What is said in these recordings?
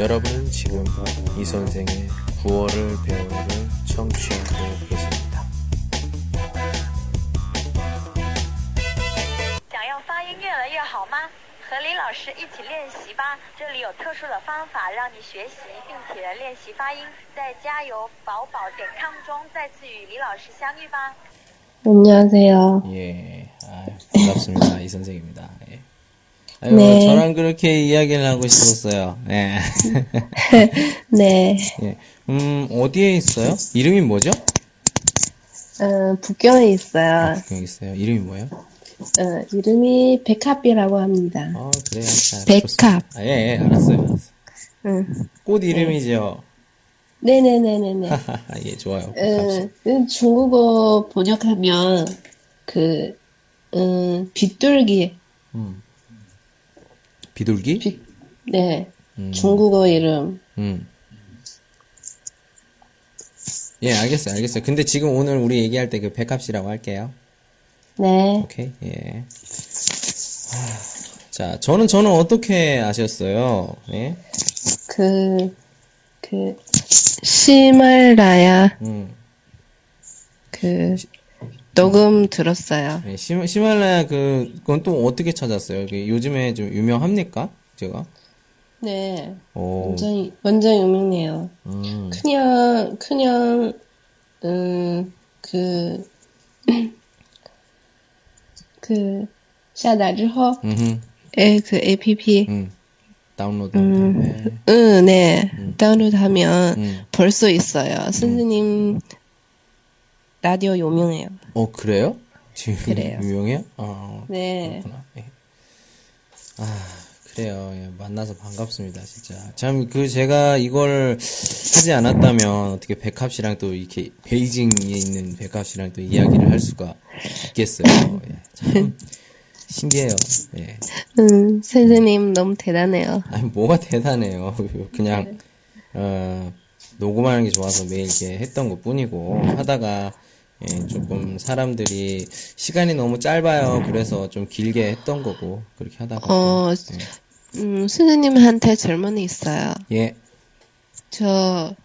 여러분은 지금 이 선생의 구월을 배우를 청취하고 계십니다. 想要发音越来越好吗？和李老师一起练习吧。这里有特殊的方法让你学习并且练习发音。在加油宝宝点 com 中再次与李老师相遇吧。 안녕하세요. 예, 아, 반갑습니다. 이 선생입니다. 예. 아유, 네. 저랑 그렇게 이야기를 하고 싶었어요. 예. 네, 예. 음, 어디에 있어요? 이름이 뭐죠? 어, 북경에 있어요. 여기 있어요. 이름이 뭐예요? 어, 이름이 백합이라고 합니다. 어, 그래요. 자, 백합. 아, 예, 예, 알았어요. 알았어요. 응. 꽃 이름이죠. 네네네네네. 예, 좋아요. 음, 중국어 번역하면 그 음, 비둘기, 음. 비둘기? 비, 네, 음. 중국어 이름. 음. 예, 알겠어요, 알겠어요. 근데 지금 오늘 우리 얘기할 때 그 백합씨라고 할게요. 네, 오케이, 예. 하, 자, 저는, 저는 어떻게 아셨어요? 예? 그, 그, 시말라야, 음. 그, 녹음 들었어요. 예, 시, 시말라야 그, 그건 또 어떻게 찾았어요? 그 요즘에 좀 유명합니까? 제가? 네, 오, 완전, 완전 유명해요. 음, 그냥, 그냥, 음, 그, 그, 下载之后, 음흠, 에, 그 APP, 음. 다운로드 한 다음에, 응, 네, 다운로드하면 음. 볼 수 있어요. 선생님 라디오 유명해요. 어, 그래요? 지금 그래요. 유명해요? 어, 네, 그렇구나. 예. 아, 그래요. 예, 만나서 반갑습니다, 진짜. 참, 그, 제가 이걸 하지 않았다면, 어떻게 백합 씨랑 또 이렇게, 베이징에 있는 백합 씨랑 또 이야기를 할 수가 있겠어요. 예, 참, 신기해요. 예. 음, 선생님 너무 대단해요. 아니, 뭐가 대단해요. 그냥, 어, 녹음하는 게 좋아서 매일 이렇게 했던 것 뿐이고, 하다가, 예, 조금 사람들이 시간이 너무 짧아요. 그래서 좀 길게 했던 거고, 그렇게 하다가. 또, 어, 음, 선생님한테 질문이 있어요. 예, 저,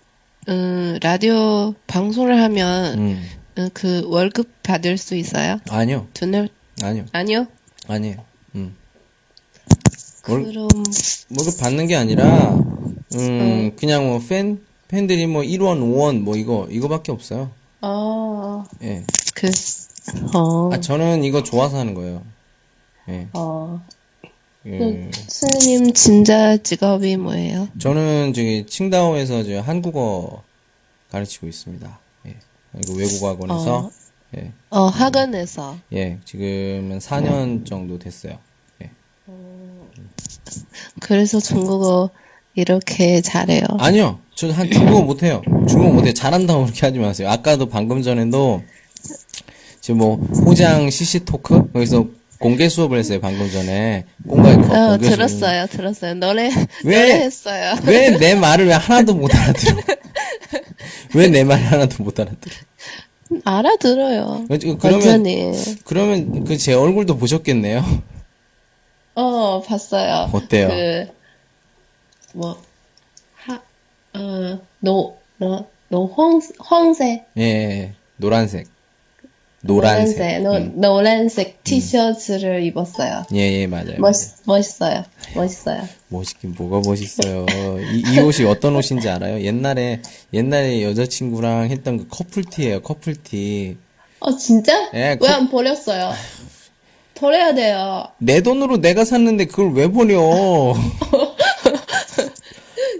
음, 라디오 방송을 하면, 음, 음, 그 월급 받을 수 있어요? 아니요, 돈을, 아니요, 아니요? 아니에요. 음. 월, 그럼, 월급 받는 게 아니라, 음, 그냥 뭐 팬, 팬들이 뭐 1원, 5원, 뭐 이거, 이거밖에 없어요. 어, 예. 그, 어, 아, 저는 이거 좋아서 하는 거예요. 예. 어. 예. 선생님 진짜 직업이 뭐예요? 저는 저기 칭다오에서 저 한국어 가르치고 있습니다. 예. 외국어 학원에서, 예. 어, 학원에서. 예. 지금은 4년 정도 됐어요. 예. 그래서 중국어 이렇게 잘해요. 아니요. 저한 중국어 못해요. 중국어 못해요. 잘한다고 그렇게 하지 마세요. 아까도 방금 전에도 지금 뭐 호장 CC 토크 거기서 공개 수업을 했어요. 방금 전에 공개 거- 어, 공개 수업. 들었어요, 들었어요. 노래, 왜? 노래 했어요. 왜 내 말을 왜 하나도 못 알아들어? 왜 내말 하나도 못 알아들어? 알아들어요. 그- 그러면 완전히. 그러면 그 제 얼굴도 보셨겠네요. 어, 봤어요. 어때요? 그, 뭐, 하, 어, 노, 노, 노, 황, 황색. 예, 예. 노란색. 노란색. 노, 음. 노란색 티셔츠를 입었어요. 예, 예, 맞아요. 멋, 멋있어요. 멋있어요. 멋있긴 뭐가 멋있어요. 이, 이 옷이 어떤 옷인지 알아요? 옛날에, 옛날에 여자친구랑 했던 그 커플티예요, 커플티. 어, 진짜? 예, 왜 안 버렸어요? 버려야 돼요. 내 돈으로 내가 샀는데 그걸 왜 버려?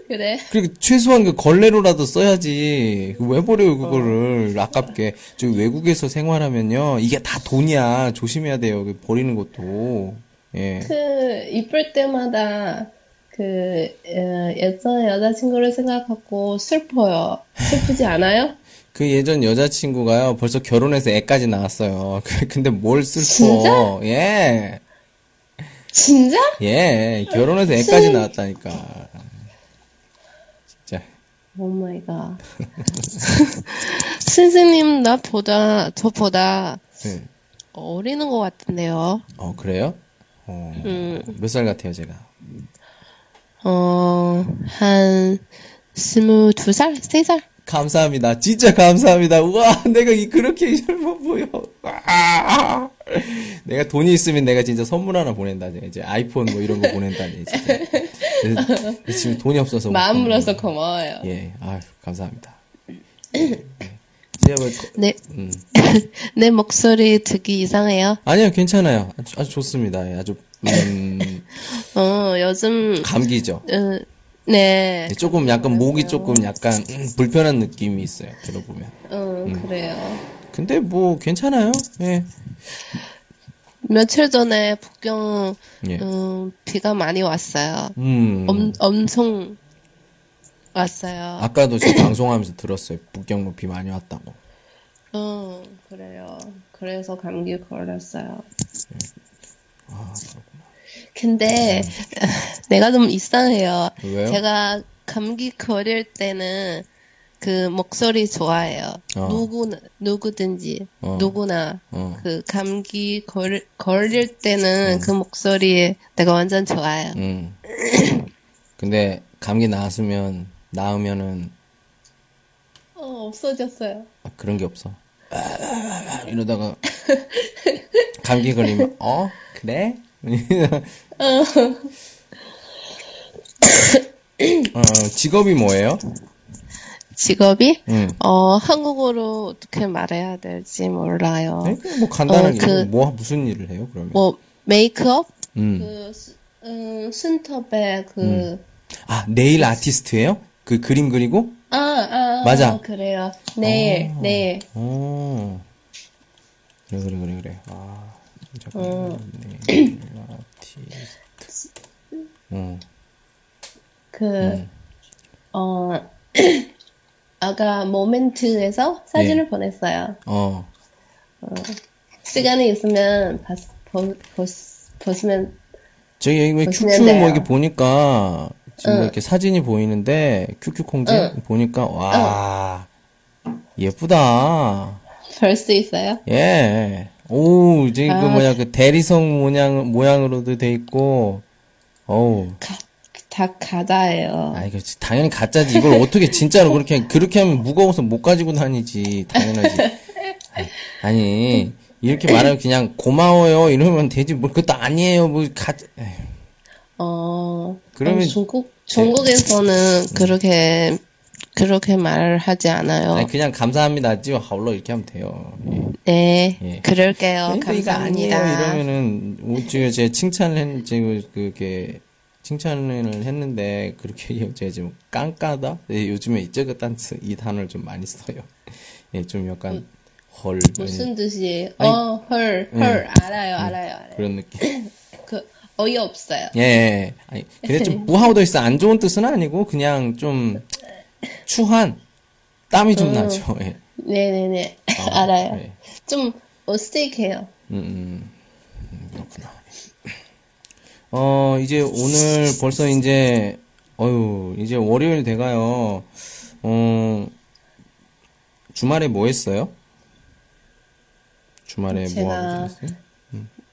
그래? 그리고 최소한 그 걸레로라도 써야지. 왜 버려요, 그거를. 아깝게. 저기 외국에서 생활하면요. 이게 다 돈이야. 조심해야 돼요. 그 버리는 것도. 예. 그, 이쁠 때마다, 그, 어, 예전 여자친구를 생각하고 슬퍼요. 슬프지 않아요? 그 예전 여자친구가요. 벌써 결혼해서 애까지 낳았어요. 그- 근데 뭘 슬퍼. 진짜? 예. 진짜? 예. 결혼해서 애까지 낳았다니까. 진짜. Oh my god. 선생님, 나보다, 저보다 예. 어리는 것 같은데요. 어, 그래요? 어, 음. 몇살 같아요, 제가? 어, 한, 스물 두 살? 세 살? 감사합니다. 진짜 감사합니다. 우와, 내가 이 그렇게 젊어 보여. 와. 내가 돈이 있으면 내가 진짜 선물 하나 보낸다. 이제 아이폰 뭐 이런 거 보낸다니, 진짜. 그래서 지금 돈이 없어서. 못 마음으로서 고마워요. 예, 아유, 감사합니다. 예. 제가 뭐, 거- 내, 음. 내 목소리 듣기 이상해요? 아니요, 괜찮아요. 아주, 아주 좋습니다. 예, 아주, 음, 어, 요즘, 감기죠. 어, 네. 조금 약간 목이 조금 약간 음, 불편한 느낌이 있어요. 들어보면. 어, 그래요. 근데 뭐 괜찮아요. 예. 며칠 전에 북경, 예. 음, 비가 많이 왔어요. 음. 엄, 엄청 왔어요. 아까도 제가 방송하면서 들었어요. 북경로 비 많이 왔다고. 어, 그래요. 그래서 감기 걸렸어요. 근데 내가 좀 이상해요. 왜요? 제가 감기 걸릴 때는 그 목소리 좋아해요. 어. 누구 누구든지 어. 누구나 어. 그 감기 걸, 걸릴 때는 그 목소리 내가 완전 좋아해요. 음. 근데 감기 나았으면 나으면은 어, 없어졌어요. 아, 그런 게 없어. 아, 이러다가 감기 걸리면 어 그래? 어, 직업이 뭐예요? 직업이 음. 어 한국어로 어떻게 말해야 될지 몰라요. 네, 뭐 간단하게 어, 그- 뭐 무슨 일을 해요 그러면? 뭐 메이크업, 음. 그 수- 음, 순터배 그아 네일 아티스트예요? 그 그림 그리고? 아, 아, 맞아. 어, 그래요. 내일, 어. 내일. 오. 그래, 그래, 그래, 그래. 아, 어. 잠깐만. 네. 아티스트. 어. 그, 음. 어, 아까 모멘트에서 사진을 예. 보냈어요. 어. 시간이 있으면 봤, 보, 보, 보시면, 저기 여기 큐큐 뭐. 이렇게 보니까 지금 응. 이렇게 사진이 보이는데 큐큐 콩지 응. 보니까 와 예쁘다. 볼 수 있어요? 예. 오, 저기 그 아. 뭐냐 그 대리석 모양 모양으로도 돼 있고. 어우. 가, 다 가다예요. 아, 이거 당연히 가짜지. 이걸 어떻게 진짜로 그렇게, 그렇게 하면 무거워서 못 가지고 다니지. 당연하지. 아니, 아니, 이렇게 말하면 그냥 고마워요. 이러면 되지. 뭐, 그것도 아니에요. 뭐, 가, 에휴. 어, 그러면 어, 중국, 중국에서는 그렇게, 그렇게 말을 하지 않아요. 아니, 그냥 감사합니다. 찌워 하울러 이렇게 하면 돼요. 예. 네, 예. 그럴게요. 그러니까 이거 아니에요. 감사합니다. 이러면은, 오, 지금 제가 칭찬을 했, 지금 그게, 칭찬을 했는데, 그렇게 제가 지금 깡까다? 예, 요즘에 이저그 딴스 이 단어를 좀 많이 써요. 예, 좀 약간, 헐. 무슨 뜻이에요? 아니, 어, 헐, 헐, 알아요, 알아요, 알아요. 그런 느낌. 그, 어이없어요. 예, 예. 아니, 근데 좀 무하우더 있어. 안 좋은 뜻은 아니고, 그냥 좀, 추한, 땀이 좀 나죠. 예. 네네네. 어, 알아요. 예. 좀 어색해요. 음, 음, 음, 그렇구나. 어, 이제 오늘 벌써 이제, 어유 이제 월요일 돼가요. 어, 주말에 뭐 했어요? 주말에 뭐 제가 하고 지냈어요?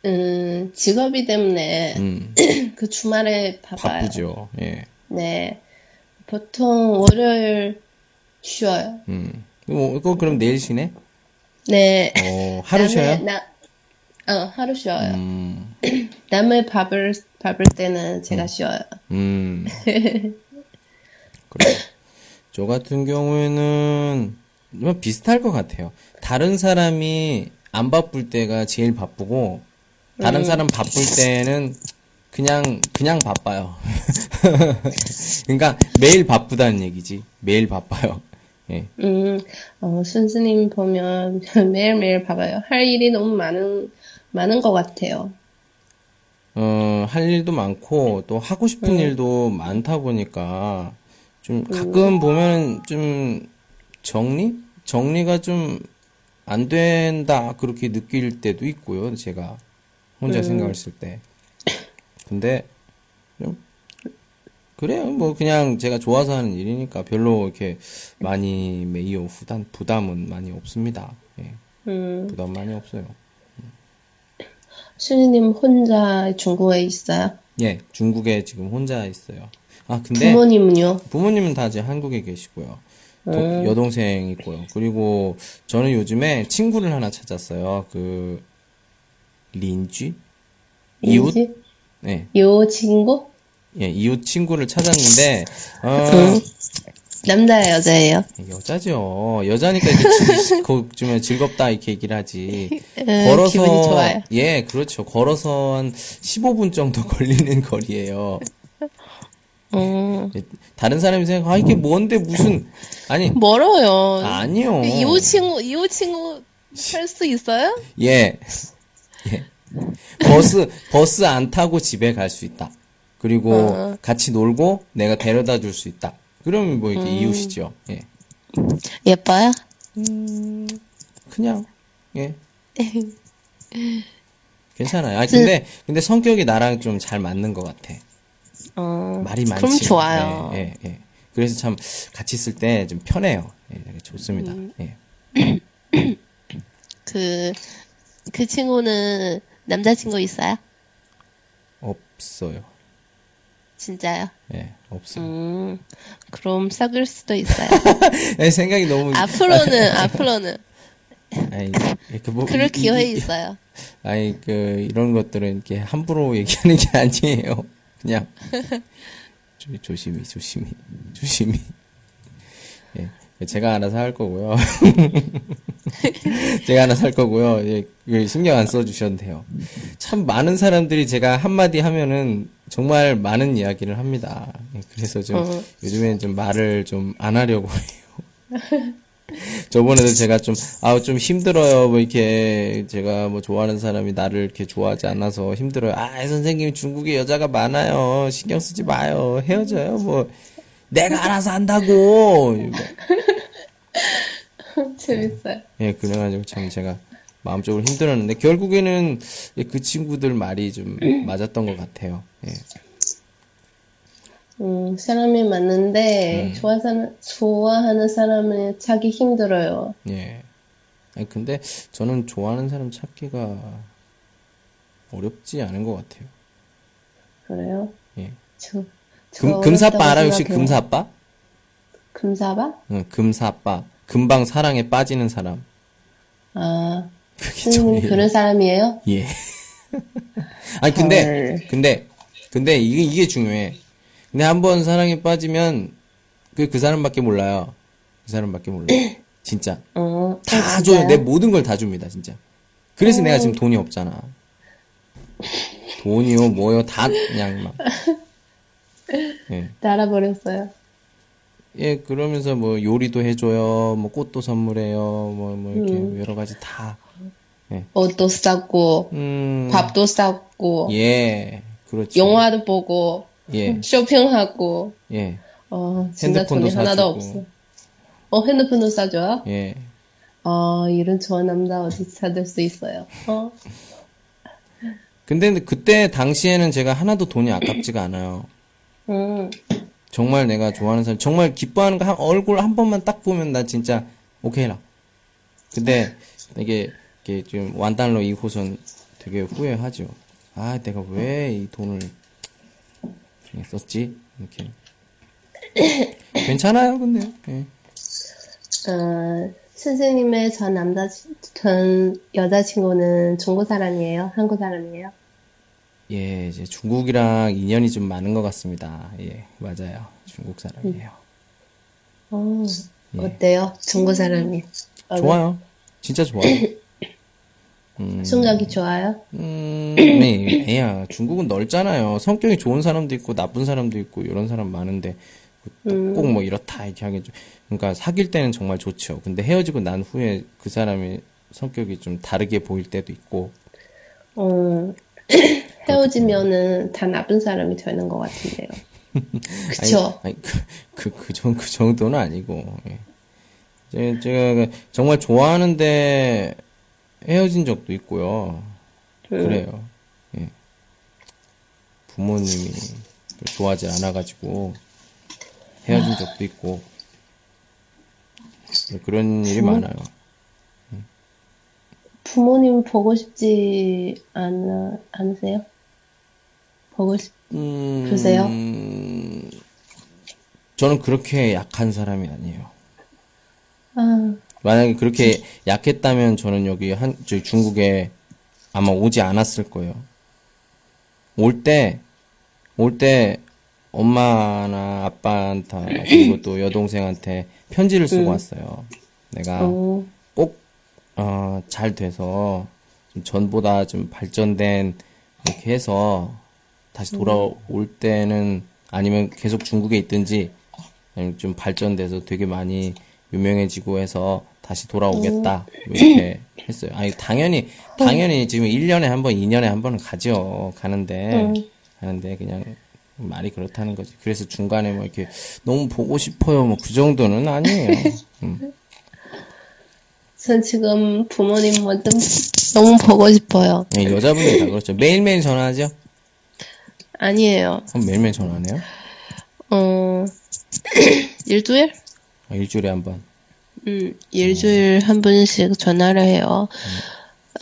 음, 직업이 때문에 음, 그 주말에 바빠요. 바쁘죠. 예. 네. 보통 월요일 쉬어요. 음. 뭐, 이거 그럼 내일 쉬네? 네. 어, 하루 쉬어요? 나, 어, 하루 쉬어요. 음, 남의 밥을, 밥을 때는 제가 쉬어요. 음. 그래. 저 같은 경우에는 뭐 비슷할 것 같아요. 다른 사람이 안 바쁠 때가 제일 바쁘고, 다른 음. 사람 바쁠 때는 그냥, 그냥 바빠요. 그러니까 매일 바쁘다는 얘기지. 매일 바빠요. 예. 음, 어, 순수님 보면 매일매일 봐봐요. 할 일이 너무 많은, 많은 것 같아요. 어, 할 일도 많고, 또 하고 싶은 일도 많다 보니까, 좀 가끔 보면 좀 정리? 정리가 좀 안 된다, 그렇게 느낄 때도 있고요, 제가. 혼자 생각했을 때. 근데, 좀, 그래요. 뭐, 그냥 제가 좋아서 하는 일이니까 별로 이렇게 많이 메이어 부담, 부담은 많이 없습니다. 예, 음, 부담 많이 없어요. 순수님 혼자 중국에 있어요? 예, 중국에 지금 혼자 있어요. 아, 근데 부모님은요? 부모님은 다 이제 한국에 계시고요. 도- 음. 여동생 있고요. 그리고 저는 요즘에 친구를 하나 찾았어요. 그 린쥐? 이웃? 네. 요 친구? 예, 이웃 친구를 찾았는데 어, 응. 남자예요, 여자예요? 여자죠. 여자니까 이렇게 즐, 거- 좀 즐겁다 이렇게 얘기를 하지. 음, 걸어서. 예, 그렇죠. 걸어서 한 15분 정도 걸리는 거리예요. 음, 예, 다른 사람이 생각, 아 이게 뭔데 무슨 아니 멀어요. 아니요. 이호 친구, 이호 친구 할수 있어요? 예. 예. 버스, 버스 안 타고 집에 갈 수 있다. 그리고 어. 같이 놀고 내가 데려다 줄 수 있다. 그러면 뭐 이게 이웃이죠. 예. 예뻐요? 그냥, 예. 괜찮아요. 아, 근데, 근데 성격이 나랑 좀 잘 맞는 것 같아. 어, 말이 많지. 그럼 좋아요. 예, 예, 예. 그래서 참 같이 있을 때 좀 편해요. 예, 되게 좋습니다. 음. 예. 그, 그 친구는 남자친구 있어요? 없어요. 진짜요? 예, 없어요. 음, 그럼 사귈 수도 있어요. 예, 생각이 너무. 앞으로는, 앞으로는. 아니, 그 뭐, 그럴 이- 기회 이- 있어요. 아니 그 이런 것들은 이렇게 함부로 얘기하는 게 아니에요. 그냥 조, 조심히 조심히 조심히. 예, 제가 알아서 할 거고요. 제가 알아서 할 거고요. 예, 그 신경 안 써주셔도 돼요. 참 많은 사람들이 제가 한마디 하면은 정말 많은 이야기를 합니다. 예, 그래서 좀 어. 요즘엔 좀 말을 좀 안 하려고 해요. 저번에도 제가 좀, 아우, 좀 힘들어요. 뭐, 이렇게, 제가 뭐, 좋아하는 사람이 나를 이렇게 좋아하지 않아서 힘들어요. 아, 선생님, 중국에 여자가 많아요. 신경 쓰지 마요. 헤어져요. 뭐, 내가 알아서 한다고! 재밌어요. 예, 그래가지고 참 제가 마음적으로 힘들었는데, 결국에는 그 친구들 말이 좀 맞았던 것 같아요. 예. 음, 사람이 맞는데, 음. 좋아하는, 좋아하는 사람을 찾기 힘들어요. 예. 아니, 근데 저는 좋아하는 사람 찾기가 어렵지 않은 것 같아요. 그래요? 예. 저, 저 금, 금사빠 알아요? 혹시 생각해요. 금사빠? 금사바? 응, 금사빠. 금방 사랑에 빠지는 사람. 아, 그게 저예요. 그런 사람이에요? 예. 아니, 근데, 헐. 근데, 근데 이게, 이게 중요해. 근데 한 번 사랑에 빠지면 그, 그 사람밖에 몰라요. 그 사람밖에 몰라요. 진짜. 어, 다 아, 줘요. 내 모든 걸 다 줍니다, 진짜. 그래서 내가 지금 돈이 없잖아. 돈이요, 뭐요, 다 그냥 막. 예. 다 알아버렸어요. 예, 그러면서 뭐 요리도 해줘요, 뭐 꽃도 선물해요, 뭐, 뭐 이렇게 음. 여러 가지 다. 옷도 싸고, 음, 밥도 싸고, 예, 그렇죠. 영화도 보고, 예, 쇼핑하고, 예, 어, 진짜 돈이 하나도 사주고. 없어. 어, 핸드폰도 싸줘요? 예. 어, 이런 좋은 남자 어디 찾을 수 있어요? 어? 근데 그때 당시에는 제가 하나도 돈이 아깝지가 않아요. 음, 정말 내가 좋아하는 사람, 정말 기뻐하는 거 한, 얼굴 한 번만 딱 보면 나 진짜 오케이라. 근데 이게, 이게 좀 완달러 이후선 되게 후회하죠. 아, 내가 왜 이 돈을 썼지? 이렇게. 괜찮아요, 근데. 예. 어, 선생님의 전 남자, 전 여자친구는 중국 사람이에요? 한국 사람이에요? 예, 이제 중국이랑 인연이 좀 많은 것 같습니다. 예, 맞아요. 중국 사람이에요. 어, 예. 어때요? 중국 사람이. 어, 좋아요. 진짜 좋아요. 음, 성격이 좋아요? 음, 네, 애야. 중국은 넓잖아요. 성격이 좋은 사람도 있고, 나쁜 사람도 있고, 이런 사람 많은데, 꼭뭐 이렇다, 이렇게 하긴 좀, 그러니까 사귈 때는 정말 좋죠. 근데 헤어지고 난 후에 그 사람의 성격이 좀 다르게 보일 때도 있고, 어, 헤어지면은 다 나쁜 사람이 되는 것 같은데요. 그쵸? 아니, 아니, 그, 그, 그, 정, 그 정도는 아니고, 예. 제, 제가 그 정말 좋아하는데 헤어진 적도 있고요. 그래요. 예. 부모님이 좋아하지 않아가지고 헤어진 적도 있고, 그런 일이 많아요. 부모님 보고 싶지 않, 않으세요? 보고 싶, 음, 그러세요? 저는 그렇게 약한 사람이 아니에요. 아, 만약에 그렇게 약했다면 저는 여기 한, 저기 중국에 아마 오지 않았을 거예요. 올 때, 올 때 엄마나 아빠한테, 그리고 또 여동생한테 편지를 쓰고 왔어요. 내가 어, 꼭, 어, 잘 돼서, 좀 전보다 좀 발전된, 이렇게 해서, 다시 돌아올 때는, 아니면 계속 중국에 있든지, 아니면 좀 발전돼서 되게 많이 유명해지고 해서, 다시 돌아오겠다. 뭐 이렇게 했어요. 아니, 당연히, 당연히 지금 1년에 한 번, 2년에 한 번은 가죠. 가는데, 음. 가는데, 그냥, 말이 그렇다는 거지. 그래서 중간에 뭐 이렇게, 너무 보고 싶어요. 뭐 그 정도는 아니에요. 음. 전 지금 부모님 뭐좀 너무 보고 싶어요. 예, 여자분이 다 그렇죠. 매일매일 전화하죠? 아니에요. 그럼 매일매일 전화하네요? 어, 일주일? 아, 일주일에 한 번. 음, 일주일 한 번씩 전화를 해요.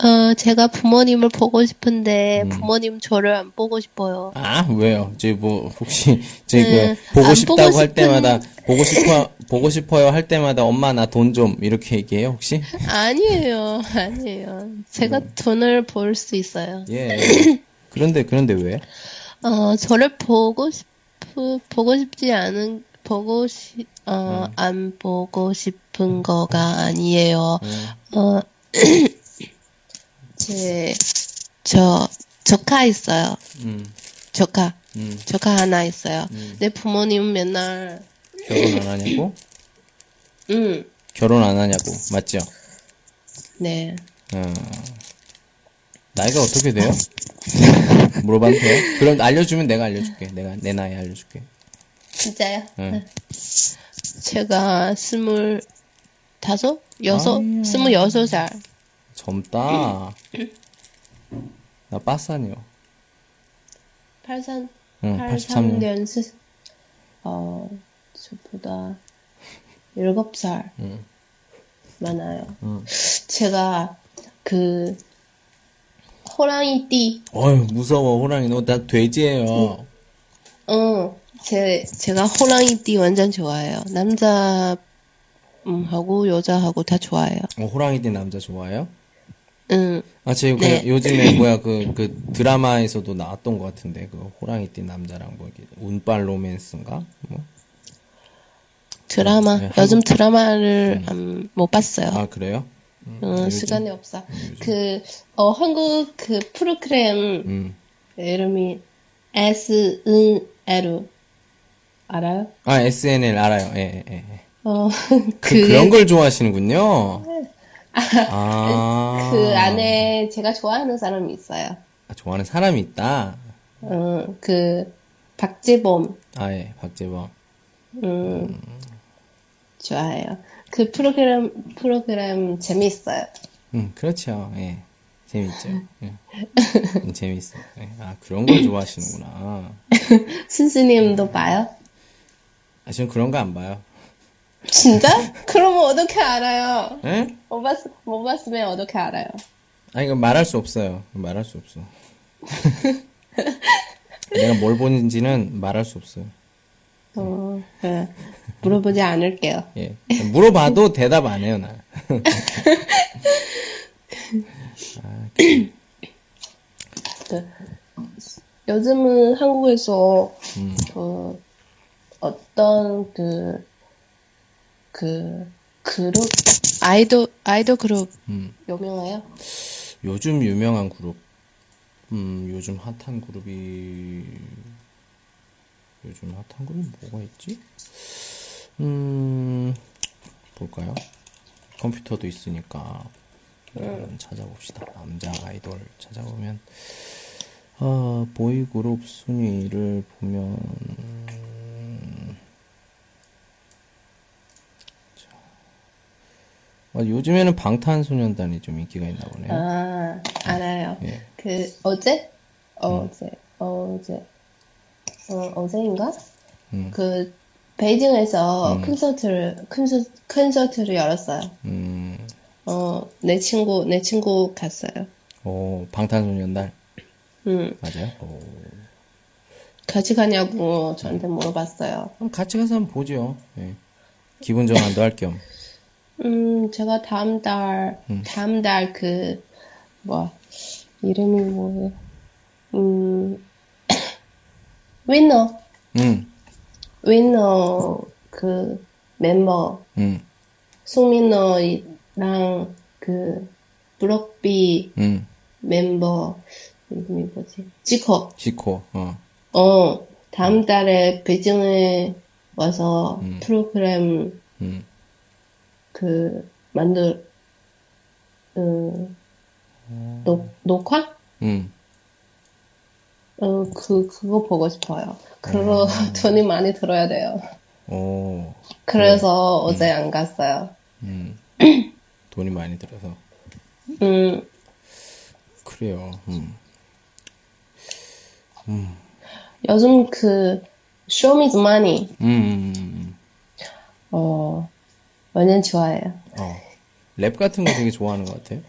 어, 제가 부모님을 보고 싶은데 부모님 저를 안 보고 싶어요. 아, 왜요? 저희 뭐, 혹시, 저희 네, 그, 보고 안 싶다고 보고 할 싶은- 때마다, 보고 싶어, 보고 싶어요 할 때마다 엄마 나 돈 좀, 이렇게 얘기해요, 혹시? 아니에요, 아니에요. 제가 돈을 벌 수 있어요. 예. 그런데, 그런데 왜? 어, 저를 보고 싶, 보고 싶지 않은, 보고 싶, 어, 안 보고 싶은 거가 아니에요. 어, 제, 저, 조카 있어요. 음, 조카. 음, 조카 하나 있어요. 내 부모님은 맨날, 결혼 안 하냐고? 음, 결혼 안 하냐고. 맞죠? 네. 어, 나이가 어떻게 돼요? 물어봐도 돼요? 그럼 알려주면 내가 알려줄게. 내가, 내 나이 알려줄게. 진짜요? 응. 제가 스물 다섯? 여섯? 아니야. 스물여섯 살. 젊다. 나 빠싸네요. 83, 응, 83년. 83년 스, 어, 저보다 일곱 살 응. 많아요. 응. 제가 그 호랑이띠, 어휴, 무서워, 호랑이. 너, 나 돼지예요. 어, 제 제가 호랑이띠 완전 좋아해요. 남자 음, 하고 여자하고 다 좋아해요. 어, 호랑이띠 남자 좋아해요? 응, 아, 제 그, 네. 요즘에 뭐야, 그, 그 드라마에서도 나왔던 것 같은데, 그 호랑이띠 남자랑 뭐, 이게, 운빨 로맨스인가? 뭐? 드라마 네, 요즘 드라마를 음, 못 봤어요. 아, 그래요? 어, 시간이 없어. 그, 어, 한국 그 프로그램 음. 이름이 S, N, L. 알아요? 아, SNL 알아요. 예, 예, 예. 어, 그, 그게, 그런 걸 좋아하시는군요. 아. 그 안에 제가 좋아하는 사람이 있어요. 아, 좋아하는 사람이 있다. 어, 그, 박재범, 아, 예, 박재범. 음, 좋아해요. 그 프로그램, 프로그램 재밌어요. 음, 그렇죠. 예. 재밌죠. 예. 음, 재밌어요. 예. 아, 그런 걸 좋아하시는구나. 순수님도 봐요? 아, 전 그런 거 안 봐요. 진짜? 그러면 어떻게 알아요? 예? 못, 봤, 못 봤으면 어떻게 알아요? 아니, 이거 말할 수 없어요. 말할 수 없어. 내가 뭘 보는지는 말할 수 없어요. 어, 네. 물어보지 않을게요. 예. 물어봐도 대답 안 해요, 나. 그, 요즘은 한국에서 음. 그 어떤 그, 그 그룹 아이돌 아이돌 그룹 음. 유명해요? 요즘 유명한 그룹. 음, 요즘 핫한 그룹이, 요즘 핫한 그룹이 뭐가 있지? 음, 볼까요? 컴퓨터도 있으니까, 한번 찾아봅시다. 남자 아이돌 찾아보면, 아, 보이 그룹 순위를 보면, 자, 아, 요즘에는 방탄소년단이 좀 인기가 있나 보네요. 아 알아요. 예. 그 어제 어제 어제 어, 어제인가? 음. 그 베이징에서 콘서트를 콘서, 콘서트를 열었어요. 음, 어 내 친구 내 친구 갔어요. 오, 방탄소년단. 음 맞아요? 오, 같이 가냐고 저한테 물어봤어요. 그럼 같이 가서 한번 보죠. 예. 기분 전환도 할 겸. 음, 제가 다음 달, 다음 달 그, 뭐, 이름이 뭐예요? 음, 위너, 음, 위너 그 멤버, 음, 송민호랑 그, 브록비 음. 멤버, 이름이 뭐지? 지코. 지코. 어. 어, 다음 달에 베이징에 와서 프로그램 음. 그 만들 어, 녹 녹화? 음. 어, 그 그거 보고 싶어요. 그거 돈이 많이 들어야 돼요. 오. 그래서 어제 안 갔어요. 음. 돈이 많이 들어서. 음, 그래요. 음. 요즘 그 Show Me the Money 음, 음, 음. 어 완전 좋아해요. 어. 랩 같은 거 되게 좋아하는 것 같아요.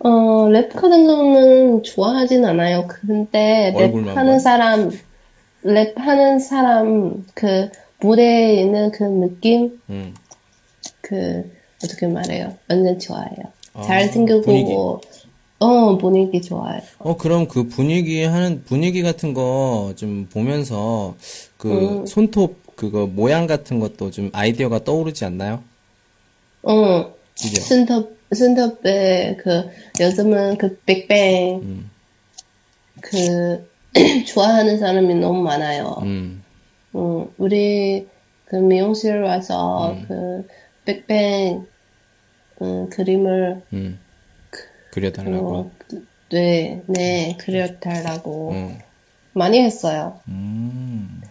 어, 랩 같은 거는 좋아하진 않아요. 근데 랩하는? 사람, 랩하는 사람 그 무대에 있는 그 느낌, 음. 그 어떻게 말해요? 완전 좋아해요. 아, 잘생기고, 분위기. 어 분위기 좋아요. 어, 그럼 그 분위기 하는, 분위기 같은 거 좀 보면서 그 손톱 그거 모양 같은 것도 좀 아이디어가 떠오르지 않나요? 어, 그죠? 스톱 스톱에 그 요즘은 그 빅뱅 음. 그 좋아하는 사람이 너무 많아요. 음. 음, 우리 그 미용실 와서 그 빅뱅 음, 그림을 음. 그려달라고. 어, 네, 네 그려달라고 어. 많이 했어요. 음.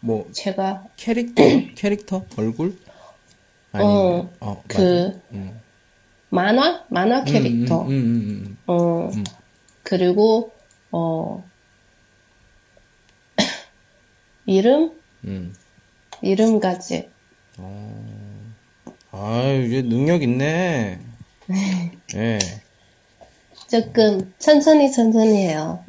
뭐, 제가 캐릭터? 캐릭터? 얼굴? 아니면, 어, 그 맞아. 음. 만화 만화 캐릭터 음, 음, 음, 어 그리고 어 이름 음. 이름까지 아, 이게 능력 있네. 예. 조금 천천히 천천히 해요.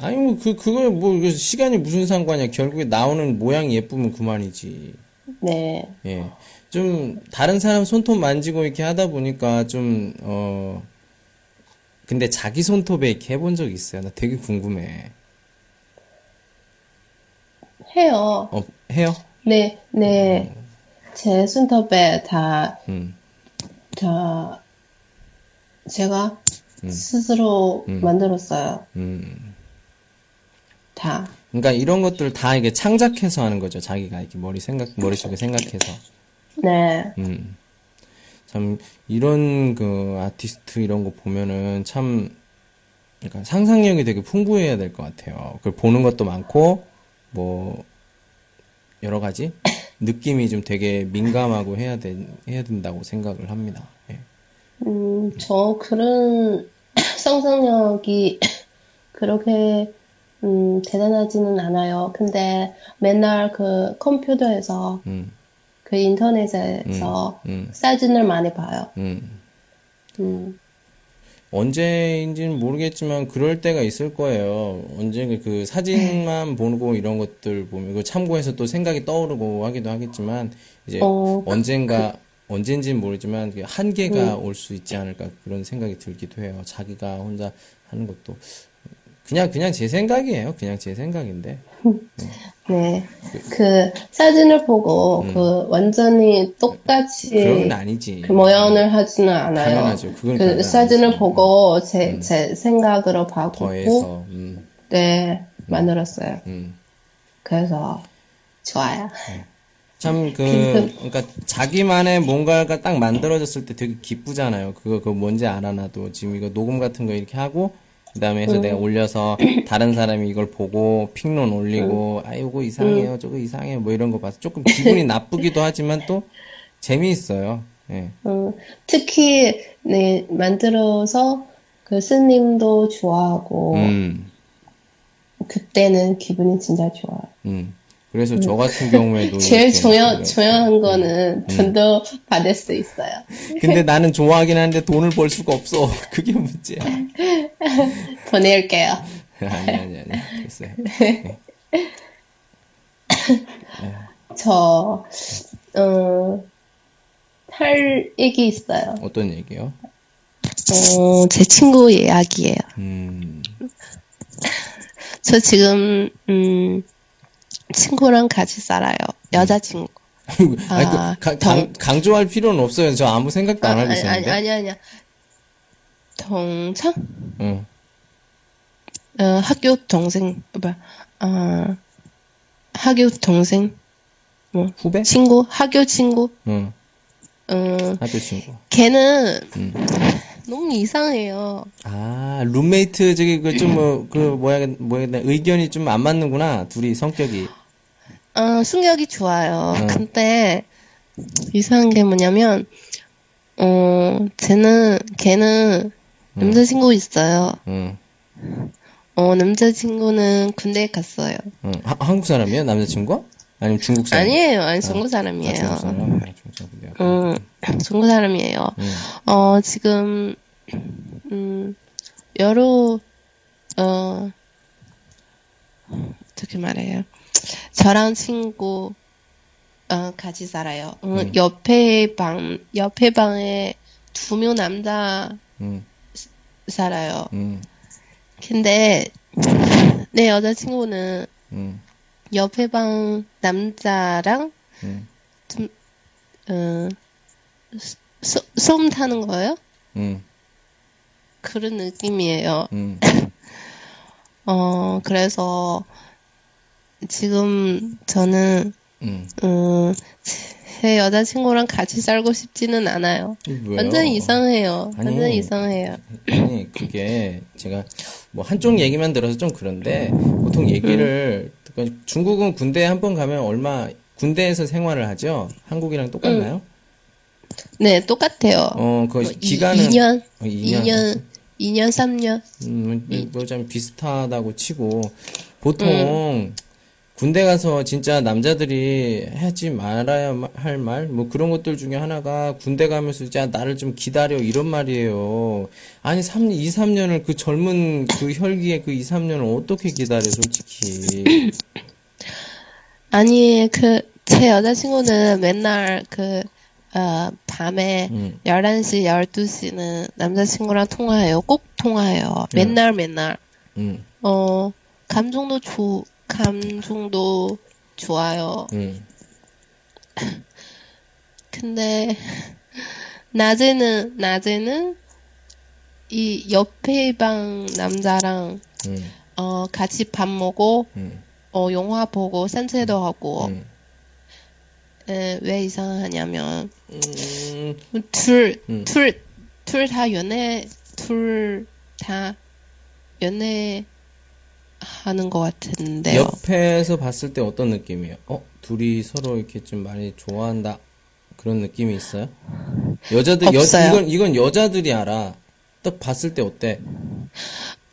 아니, 뭐, 그, 그거, 뭐, 이거 시간이 무슨 상관이야. 결국에 나오는 모양이 예쁘면 그만이지. 네, 예. 좀, 다른 사람 손톱 만지고 이렇게 하다 보니까 좀, 어, 근데 자기 손톱에 이렇게 해본 적 있어요. 나 되게 궁금해. 해요. 어, 해요? 네, 네. 제 손톱에 다, 음, 다, 제가 스스로 만들었어요. 음. 다. 그러니까 이런 것들 다 이게 창작해서 하는 거죠. 자기가 이렇게 머리 생각, 머릿속에 생각해서. 네, 음. 참, 이런 그 아티스트 이런 거 보면은 참, 그러니까 상상력이 되게 풍부해야 될 것 같아요. 그걸 보는 것도 많고, 뭐, 여러 가지 느낌이 좀 되게 민감하고 해야 돼, 해야 된다고 생각을 합니다. 예. 음, 저 그런 상상력이 그렇게, 음, 대단하지는 않아요. 근데 맨날 그 컴퓨터에서, 음, 그 인터넷에서 음, 사진을 많이 봐요. 음. 음, 언제인지는 모르겠지만 그럴 때가 있을 거예요. 언제 그 사진만 보고 이런 것들 보면 이거 참고해서 또 생각이 떠오르고 하기도 하겠지만 이제 어, 언젠가 언젠지는 모르지만 그 한계가 올 수 있지 않을까 그런 생각이 들기도 해요. 자기가 혼자 하는 것도 그냥 그냥 제 생각이에요. 그냥 제 생각인데. 네. 그 사진을 보고 그 완전히 똑같이 음. 그런 건 아니지. 그 모양을 하지는 않아요. 당연하죠. 그건 그. 사진을 보고 제, 제 생각으로 바꾸고 음, 네, 만들었어요. 음. 그래서 좋아요. 참, 그, 그러니까 자기만의 뭔가가 딱 만들어졌을 때 되게 기쁘잖아요. 그거, 그거 뭔지 알아, 나도. 지금 이거 녹음 같은 거 이렇게 하고, 그 다음에 해서 내가 올려서 다른 사람이 이걸 보고 핑론 올리고, 아, 이거 이상해요, 저거 이상해요, 뭐 이런 거 봐서 조금 기분이 나쁘기도 하지만 또 재미있어요. 예. 어, 특히 네 만들어서 그 스님도 좋아하고 음, 그때는 기분이 진짜 좋아요. 음. 그래서 저 같은 경우에도. 제일 중요 그- 중요한 거는 돈도 받을 수 있어요. 근데 나는 좋아하긴 하는데 돈을 벌 수가 없어. 그게 문제야. 보낼게요. 아니, 아니, 아니. 됐어요. 네. 저, 어, 할 얘기 있어요. 어떤 얘기요? 어, 제 친구 이야기예요. 음, 저 지금, 음, 친구랑 같이 살아요. 여자친구. 아니, 그, 아, 가- 정- 강, 강조할 필요는 없어요. 저 아무 생각도 안 아, 하고 아니, 있었는데. 아니, 아니, 아니야. 동창? 응. 어, 학교 동생, 어, 뭐야, 어, 학교 동생, 뭐, 후배? 친구, 학교 친구, 응. 어, 학교 친구. 걔는 음. 너무 이상해요. 아, 룸메이트, 저기, 그, 좀, 뭐, 그, 뭐야, 뭐야, 의견이 좀 안 맞는구나. 둘이 성격이. 어, 승격이 좋아요. 응. 근데, 이상한 게 뭐냐면, 어, 쟤는, 걔는 남자친구 있어요. 응. 어, 어, 남자친구는 군대에 갔어요. 응. 하- 한국 사람이에요? 남자친구가? 아니면 중국 사람? 아니에요. 아니, 중국 아, 사람이에요. 중국 사람? 아, 중국 사람이요. 음, 중국 사람이에요. 응. 어, 지금, 음, 여러, 어, 어떻게 말해요? 저랑 친구, 어, 같이 살아요. 음, 음. 옆에 방, 옆에 방에 두 명 남자 응. 살아요. 응. 근데, 내 여자친구는 응. 옆에 방 남자랑, 응. 어, 소, 솜 타는 거예요? 응. 그런 느낌이에요. 응. 어, 그래서 지금 저는, 응. 음, 제 여자친구랑 같이 살고 싶지는 않아요. 왜요? 완전 이상해요. 아니. 완전 이상해요. 아니, 그게, 제가, 뭐, 한쪽 얘기만 들어서 좀 그런데, 보통 얘기를, 그러니까 중국은 군대에 한 번 가면 얼마, 군대에서 생활을 하죠? 한국이랑 똑같나요? 네, 똑같아요. 어, 그, 뭐 이- 기간은. 2년, 어, 2년. 2년, 2년, 3년. 음, 뭐, 좀 비슷하다고 치고, 보통, 군대 가서 진짜 남자들이 하지 말아야 마- 할 말, 뭐 그런 것들 중에 하나가 군대 가면서 진짜 나를 좀 기다려, 이런 말이에요. 아니, 3, 2, 3년을 그 젊은 그 혈기의 그 2, 3년을 어떻게 기다려, 솔직히. 아니, 그, 제 여자친구는 맨날 그, 어, 밤에 음. 11시, 12시는 남자친구랑 통화해요. 꼭 통화해요. 맨날, 맨날. 음, 어, 감정도 좋, 감정도 좋아요. 음, 근데, 낮에는, 낮에는, 이 옆에 방 남자랑, 음, 어, 같이 밥 먹고, 음, 어, 영화 보고, 산책도 하고, 음. 에, 왜 이상하냐면, 음, 둘, 음. 둘, 둘 다 연애, 둘 다 연애 하는 것 같은데요. 옆에서 봤을 때 어떤 느낌이에요? 어, 둘이 서로 이렇게 좀 많이 좋아한다. 그런 느낌이 있어요? 여자들, 여, 없어요. 이건, 이건 여자들이 알아. 딱 봤을 때 어때?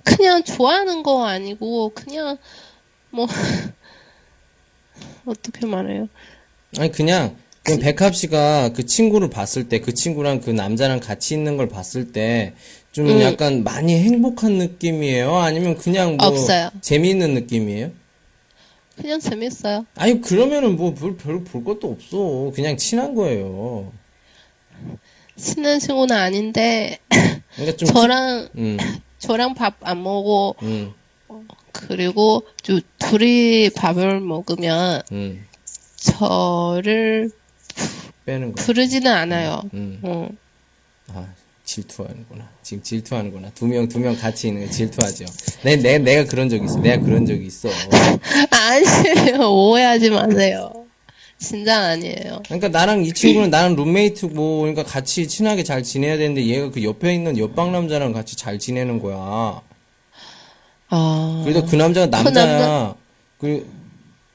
그냥 좋아하는 거 아니고, 그냥, 뭐, 어떻게 말해요? 아니, 그냥, 그냥 백합 씨가 그 친구를 봤을 때, 그 친구랑 그 남자랑 같이 있는 걸 봤을 때, 좀 음. 약간 많이 행복한 느낌이에요? 아니면 그냥 뭐, 없어요. 재미있는 느낌이에요? 그냥 재밌어요. 아니, 그러면은 뭐, 별, 별로 볼 것도 없어. 그냥 친한 거예요. 친한 친구는 아닌데, 그러니까 좀, 저랑, 음, 저랑 밥 안 먹고, 음, 그리고 두, 둘이 밥을 먹으면 음, 저를 빼는 거. 부르지는 않아요. 음. 어. 아, 질투하는구나. 지금 질투하는구나. 두 명, 두 명 같이 있는 거 질투하죠. 내, 내, 내가 그런 적 있어. 내가 그런 적이 있어. 아니에요. 오해하지 마세요. 진짜 아니에요. 그러니까 나랑 이 친구는 나랑 룸메이트고, 그러니까 같이 친하게 잘 지내야 되는데 얘가 그 옆에 있는 옆방 남자랑 같이 잘 지내는 거야. 아, 그래도 그 남자가 남자야. 남자- 그,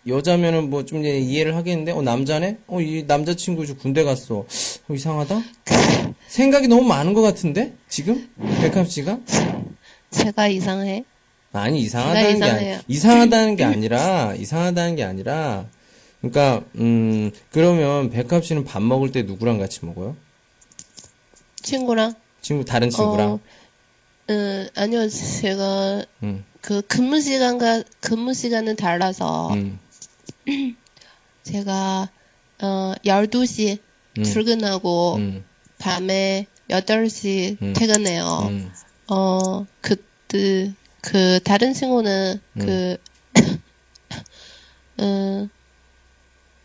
여자면은 뭐 좀 이해를 하겠는데, 어, 남자네? 어, 이 남자친구 저 군대 갔어. 어, 이상하다? 생각이 너무 많은 것 같은데? 지금? 백합 씨가? 제가 이상해. 아니 이상하다는 게. 아니, 이상하다는 게 아니라 이상하다는 게 아니라 그러니까 음 그러면 백합 씨는 밥 먹을 때 누구랑 같이 먹어요? 친구랑, 친구 다른 친구랑 어, 음, 아니요, 제가 음. 그 근무 시간과 근무 시간은 달라서 음, 제가 어 12시 음. 출근하고 음, 밤에 8시 음. 퇴근해요. 음, 어, 그때, 그, 다른 친구는, 음. 그, 음,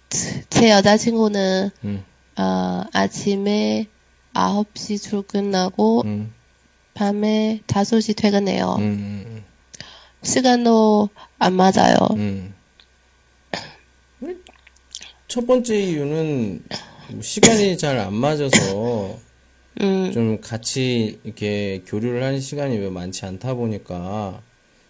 제 여자친구는, 음, 어, 아침에 9시 출근하고, 음, 밤에 5시 퇴근해요. 음, 음, 시간도 안 맞아요. 음. 첫 번째 이유는 뭐 시간이 잘 안 맞아서 음, 좀 같이 이렇게 교류를 하는 시간이 왜 많지 않다 보니까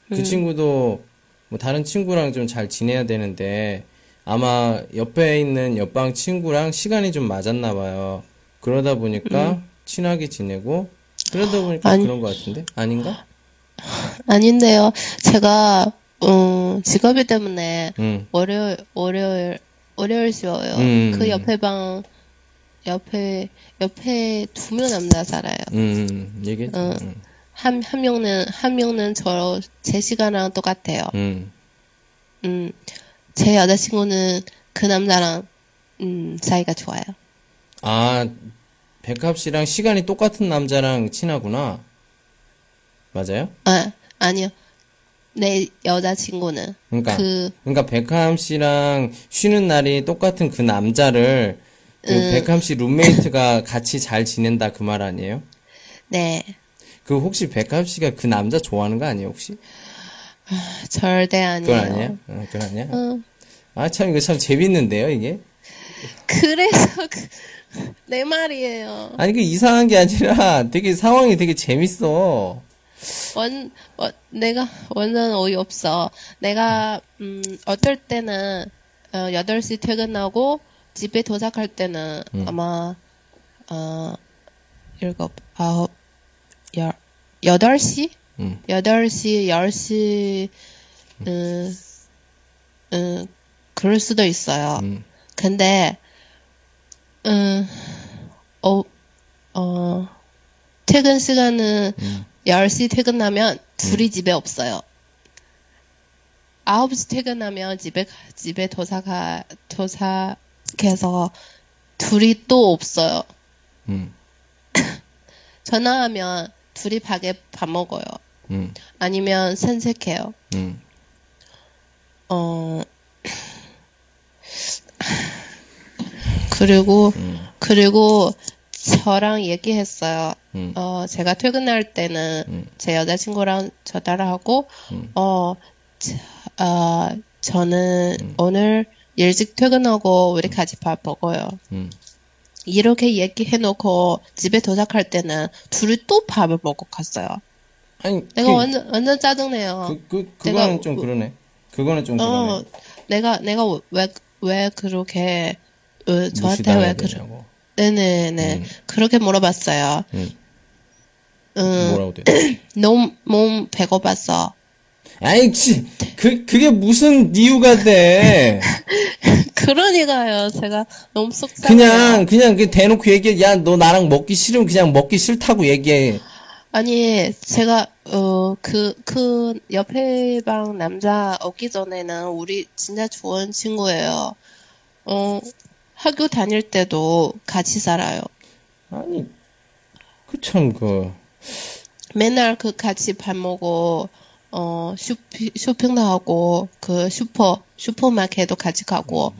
그 친구도 뭐 다른 친구랑 좀 잘 지내야 되는데 아마 옆에 있는 옆방 친구랑 시간이 좀 맞았나 봐요. 그러다 보니까 친하게 지내고 그러다 보니까 아니. 그런 것 같은데 아닌가? 아닌데요. 제가, 음, 직업이 때문에, 응, 월요일, 월요일, 월요일 쉬어요. 음. 그 옆에 방, 옆에, 옆에 두 명 남자 살아요. 응, 응, 얘기했지. 어. 응, 한, 한 명은, 한 명은 저, 제 시간이랑 똑같아요. 응, 음, 제 여자친구는 그 남자랑, 음, 사이가 좋아요. 아, 백합 씨랑 시간이 똑같은 남자랑 친하구나. 맞아요? 아, 아니요. 내 여자친구는. 그러니까 그, 그러니까 백함 씨랑 쉬는 날이 똑같은 그 남자를 그 음. 백함 씨 룸메이트가 같이 잘 지낸다 그 말 아니에요? 네. 그 혹시 백함 씨가 그 남자 좋아하는 거 아니에요 혹시? 절대 아니에요. 그건 아니에요? 어, 그건 아니야? 응. 아참 이거 참 재밌는데요 이게? 그래서, 그, 내 말이에요. 아니 그 이상한 게 아니라 되게 상황이 되게 재밌어. 원, 원, 내가 완전 어이없어. 내가, 음, 어떨 때는, 어, 8시 퇴근하고, 집에 도착할 때는, 음. 아마, 어, 일곱, 아홉, 열, 8시? 음. 8시, 10시, 음, 음, 그럴 수도 있어요. 음. 근데, 음, 어, 어, 퇴근 시간은 음. 10시 퇴근하면 둘이 집에 없어요. 9시 퇴근하면 집에, 가- 집에 도착하, 도착해서 둘이 또 없어요. 음. 전화하면 둘이 밖에 밥 먹어요. 음. 아니면 산책해요. 음. 어, 그리고, 음. 그리고 저랑 얘기했어요. 음. 어, 제가 퇴근할 때는 음. 제 여자친구랑 전화를 하고, 음. 어, 자, 아, 저는 음. 오늘 일찍 퇴근하고 우리 같이 밥 먹어요. 음. 이렇게 얘기해놓고 집에 도착할 때는 둘이 또 밥을 먹고 갔어요. 아니 내가 그, 완전, 완전 짜증내요. 그, 그 그거는 내가 좀 우- 그러네. 그거는 좀 어, 그러네. 내가, 내가 왜, 왜 그렇게, 어, 저한테 무시당해야 왜 그러, 되냐고. 네네네. 음. 그렇게 물어봤어요. 음. 음, 뭐라고 돼? 너무, 몸 배고팠어. 아이, 치, 그, 그게 무슨 이유가 돼. 그러니까요. 제가 너무 속상해요. 그냥, 그냥 그 대놓고 얘기해. 야, 너 나랑 먹기 싫으면 그냥 먹기 싫다고 얘기해. 아니, 제가, 어, 그, 그, 옆에 방 남자 오기 전에는 우리 진짜 좋은 친구예요. 어, 학교 다닐 때도 같이 살아요. 아니, 그 참, 그, 맨날 그 같이 밥 먹고, 어, 쇼피, 쇼핑도 하고, 그 슈퍼, 슈퍼마켓도 같이 가고.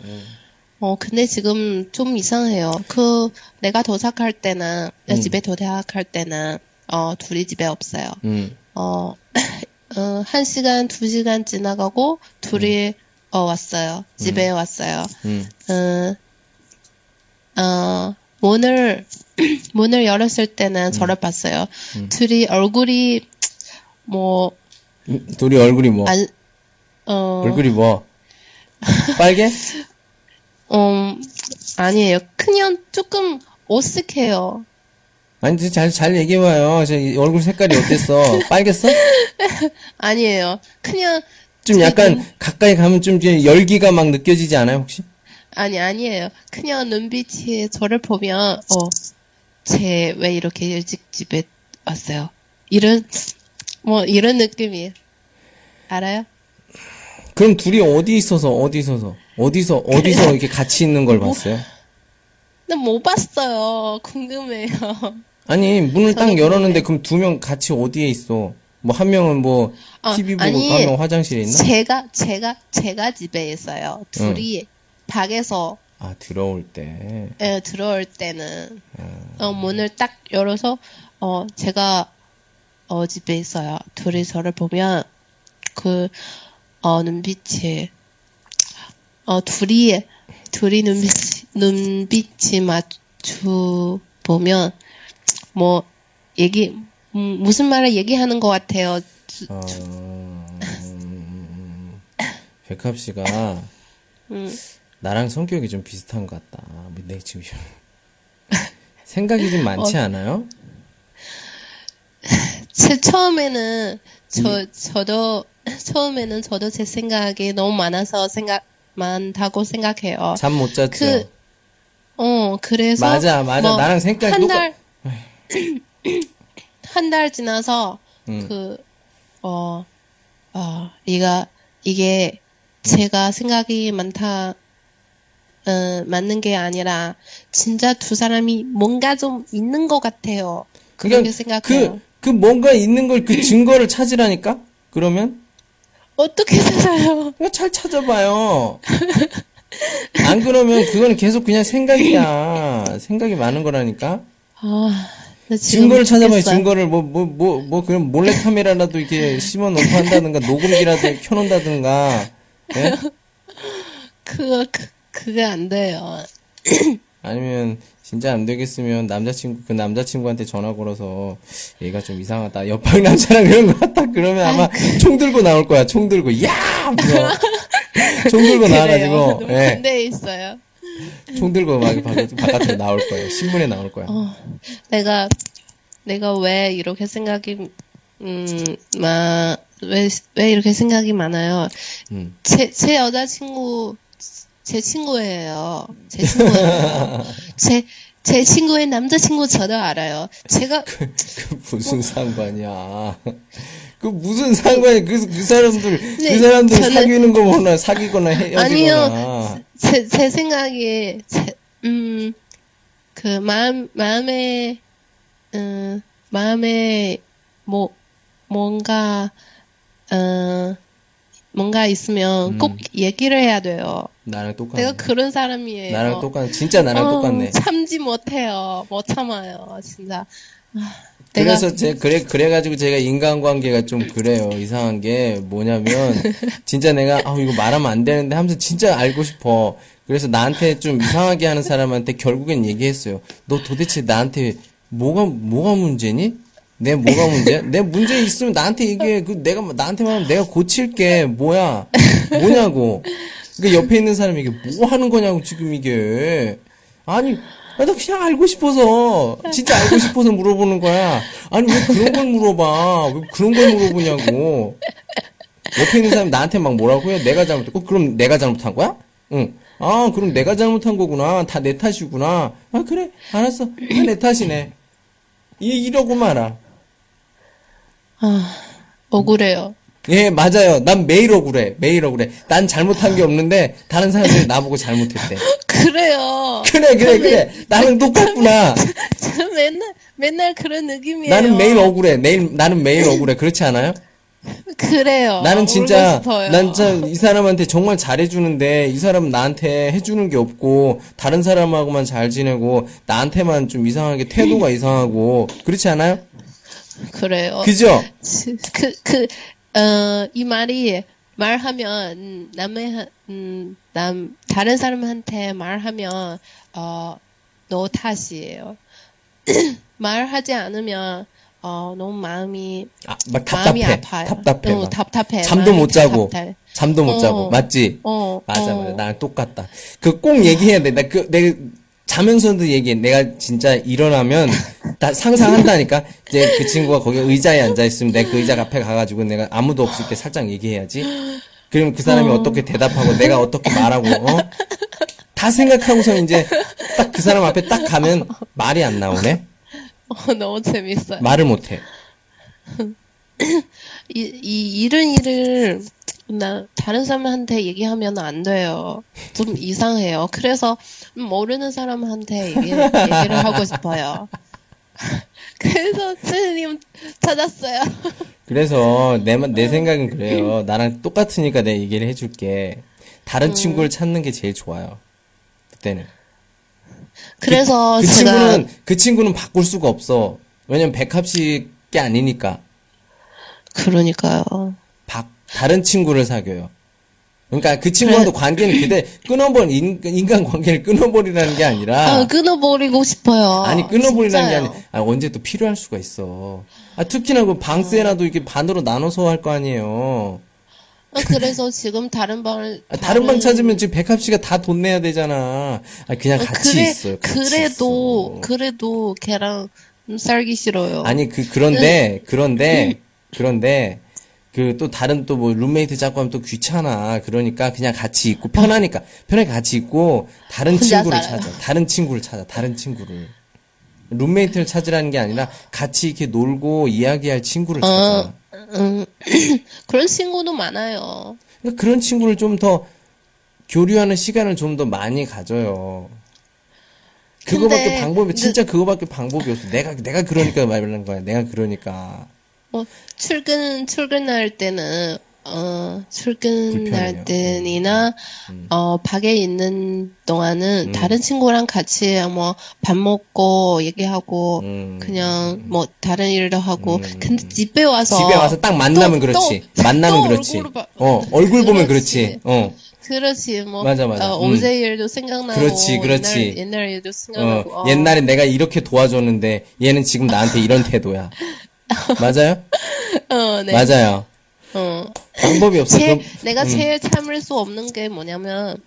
어, 근데 지금 좀 이상해요. 그, 내가 도착할 때는, 음. 집에 도착할 때는, 어, 둘이 집에 없어요. 음, 어, 어, 한 시간, 두 시간 지나가고, 둘이, 어, 왔어요. 집에 왔어요. 음, 어, 어, 문을, 문을 열었을 때는 저를 봤어요. 둘이 얼굴이, 뭐, 음, 둘이 얼굴이 뭐, 안, 어, 얼굴이 뭐, 빨개? 음, 아니에요. 그냥 조금 어색해요. 아니, 잘, 잘 얘기해봐요. 저 얼굴 색깔이 어땠어? 빨겠어? 아니에요. 그냥, 좀 약간, 가까이 가면 좀 열기가 막 느껴지지 않아요, 혹시? 아니, 아니에요. 그냥 눈빛이 저를 보면, 어, 쟤 왜 이렇게 일찍 집에 왔어요? 이런, 뭐, 이런 느낌이에요. 알아요? 그럼 둘이 어디 있어서 어디 있어서 어디서 어디서 이렇게 같이 있는 걸 봤어요? 나못 봤어요. 궁금해요. 아니 문을 딱 열었는데 그럼 두 명 같이 어디에 있어? 뭐 한 명은 뭐 아, TV 보고 아니, 한명 화장실에 있나? 제가 제가 제가 집에 있어요. 둘이 밖에서 아 들어올 때. 예, 들어올 때는 어, 문을 딱 열어서 어 제가 어 집에 있어요. 둘이 저를 보면 그 어 눈빛이 어 둘이 둘이 눈빛 눈빛이 마주 보면 뭐 얘기 음, 무슨 말을 얘기하는 것 같아요. 주- 어, 음, 백합 씨가 음, 나랑 성격이 좀 비슷한 것 같다. 뭐내 지금 생각이 좀 많지 어. 않아요? 제 처음에는 저 저도 처음에는 저도 제 생각이 너무 많아서 생각 많다고 생각해요. 잠 못 잤죠? 그, 어 그래서 맞아, 맞아. 뭐 나랑 생각이 한 똑같- 달, 한 달 지나서 음. 그 어, 어, 이가 이게 제가 생각이 많다, 어, 맞는 게 아니라 진짜 두 사람이 뭔가 좀 있는 것 같아요. 그렇게 생각해요. 그, 그 뭔가 있는 걸 그 증거를 찾으라니까? 그러면? 어떻게? 그냥 잘 찾아봐요. 안 그러면 그거는 계속 그냥 생각이야. 생각이 많은 거라니까? 아, 나 지금 증거를 찾아봐요. 증거를. 뭐, 뭐, 뭐, 뭐, 그럼 몰래 카메라라도 이렇게 심어 놓고 한다든가, 녹음기라도 켜 놓는다든가, 예? 그거 그, 그게 안 돼요. 아니면, 진짜 안 되겠으면 남자친구, 그 남자친구한테 전화 걸어서 얘가 좀 이상하다. 옆방 남자랑 그런 거 같다. 그러면 아마 총 들고 나올 거야, 총 들고. 야! 하면서 총 들고 나와가지고. 예. 군대에 있어요. 총 들고 막 바깥- 바깥으로 나올 거예요. 신문에 나올 거야. 어, 내가 내가 왜 이렇게 생각이 음막왜 왜 이렇게 생각이 많아요? 음. 제 제 여자친구 제 친구예요. 제 친구예요. 제 제 친구의 남자친구 저도 알아요. 제가 그 무슨 상관이야. 그 무슨 상관이야. 그, 그 사람들, 네, 그 사람들 저는- 사귀는 거 몰라. 사귀거나 헤어지거나. 아니요. 제, 제 생각에, 제, 음, 그, 마음, 마음에, 음, 마음에, 뭐, 뭔가, 어, 뭔가 있으면 꼭 얘기를 해야 돼요. 나랑 똑같네. 내가 그런 사람이에요. 나랑 똑같네. 진짜 나랑 어, 똑같네. 참지 못해요. 못 참아요, 진짜. 아, 그래서 제 그래 그래 가지고 제가 인간관계가 좀 그래요. 이상한 게 뭐냐면 진짜 내가 아 이거 말하면 안 되는데 하면서 진짜 알고 싶어. 그래서 나한테 좀 이상하게 하는 사람한테 결국엔 얘기했어요. 너 도대체 나한테 뭐가 뭐가 문제니? 내 뭐가 문제야? 내 문제 있으면 나한테 얘기해. 그 내가 나한테 말하면 내가 고칠게. 뭐야? 뭐냐고. 그 옆에 있는 사람이 이게 뭐 하는 거냐고 지금 이게. 아니, 나 그냥 알고 싶어서, 진짜 알고 싶어서 물어보는 거야. 아니, 왜 그런 걸 물어봐? 왜 그런 걸 물어보냐고. 옆에 있는 사람이 나한테 막 뭐라고 해? 내가 잘못했고, 그럼 내가 잘못한 거야? 응. 아, 그럼 내가 잘못한 거구나. 다 내 탓이구나. 아, 그래. 알았어. 다 내 탓이네. 이, 이러고 말아. 아, 억울해요. 예, 맞아요. 난 매일 억울해. 매일 억울해. 난 잘못한 게 없는데, 다른 사람들이 나보고 잘못했대. 그래요. 그래, 그래, 그래. 나랑 똑같구나. 저 맨날, 맨날 그런 느낌이에요. 나는 매일 억울해. 매일, 나는 매일 억울해. 그렇지 않아요? 그래요. 나는 진짜. 난 진짜 이 사람한테 정말 잘해주는데, 이 사람은 나한테 해주는 게 없고, 다른 사람하고만 잘 지내고, 나한테만 좀 이상하게 태도가 이상하고, 그렇지 않아요? 그래요. 그죠? 그, 그, 어, 이 말이 말하면, 음, 남의, 한- 음, 남, 다른 사람한테 말하면, 어, 너 탓이에요. 말하지 않으면, 어, 너무 마음이, 아, 막 마음이 답답해. 아파요. 답답해. 어, 막. 답답해. 잠도 마음이 못 자고. 답답해. 잠도 못 어. 자고. 맞지? 어, 맞아, 어. 맞아. 나랑 똑같다. 그 꼭 얘기해야 돼. 나 그, 내가 자면서도 얘기해. 내가 진짜 일어나면 다 상상한다니까. 이제 그 친구가 거기 의자에 앉아 있으면 내가 그 의자 앞에 가가지고 내가 아무도 없을 때 살짝 얘기해야지. 그러면 그 사람이 어. 떻게 대답하고 내가 어떻게 말하고, 어? 다 생각하고서 이제 딱 그 사람 앞에 딱 가면 말이 안 나오네? 어, 너무 재밌어요. 말을 못 해. 이, 이 이런 일을 나 다른 사람한테 얘기하면 안 돼요. 좀 이상해요. 그래서 모르는 사람한테 얘기, 얘기를 하고 싶어요. 그래서 선생님 찾았어요. 그래서 내, 마- 내 생각은 그래요. 나랑 똑같으니까 내가 얘기를 해줄게. 다른 친구를 찾는 게 제일 좋아요. 그때는. 그래서 그 제가 친구는 그 친구는 바꿀 수가 없어. 왜냐면 백합식 게 아니니까. 그러니까요. 바, 다른 친구를 사귀어요. 그러니까 그 친구와도 관계는 그대 끊어버린 인, 인간 관계를 끊어버리라는 게 아니라 아, 끊어버리고 싶어요. 아니 끊어버리라는 게 진짜요. 아니 아, 언제 또 필요할 수가 있어. 아 특히나 그 방세라도 이렇게 반으로 나눠서 할 거 아니에요. 아, 그래서 지금 다른 방을 아, 다른 방 찾으면 지금 백합 씨가 다 돈 내야 되잖아. 아, 그냥 아, 같이 그래, 있어요. 같이 그래도 있어. 그래도 걔랑 살기 싫어요. 아니 그 그런데 그런데 그런데 그 또 다른 또 뭐 룸메이트 잡고 하면 또 귀찮아. 그러니까 그냥 같이 있고 편하니까 편하게 같이 있고 다른 친구를 살아요. 찾아. 다른 친구를 찾아. 다른 친구를. 룸메이트를 찾으라는 게 아니라 같이 이렇게 놀고 이야기할 친구를 찾아. 어, 음, 그런 친구도 많아요. 그러니까 그런 친구를 좀 더 교류하는 시간을 좀 더 많이 가져요. 그거밖에 근데 방법이 그- 진짜 그거밖에 방법이 없어. 내가 내가 그러니까 말하는 거야. 내가 그러니까 뭐 출근 출근할 때는 어 출근할. 때나 어 밖에 있는 동안은 음. 다른 친구랑 같이 뭐 밥 먹고 얘기하고 음. 그냥 뭐 다른 일도 하고 음. 근데 집에 와서 집에 와서 딱 만나면 또- 그렇지. 또- 만나면 또 그렇지. 봐- 어 얼굴 보면 그렇지. 그렇지. 어. 그렇지 뭐 맞아, 맞아. 어, 음. 어제 일도 생각나고 그렇지, 그렇지. 옛날, 옛날 일도 어, 생각나고 어. 옛날에 내가 이렇게 도와줬는데 얘는 지금 나한테 이런 태도야. 맞아요? 어, 네. 맞아요. 어. 방법이 없어. 제일, 그럼 내가 음. 제일 참을 수 없는 게 뭐냐면,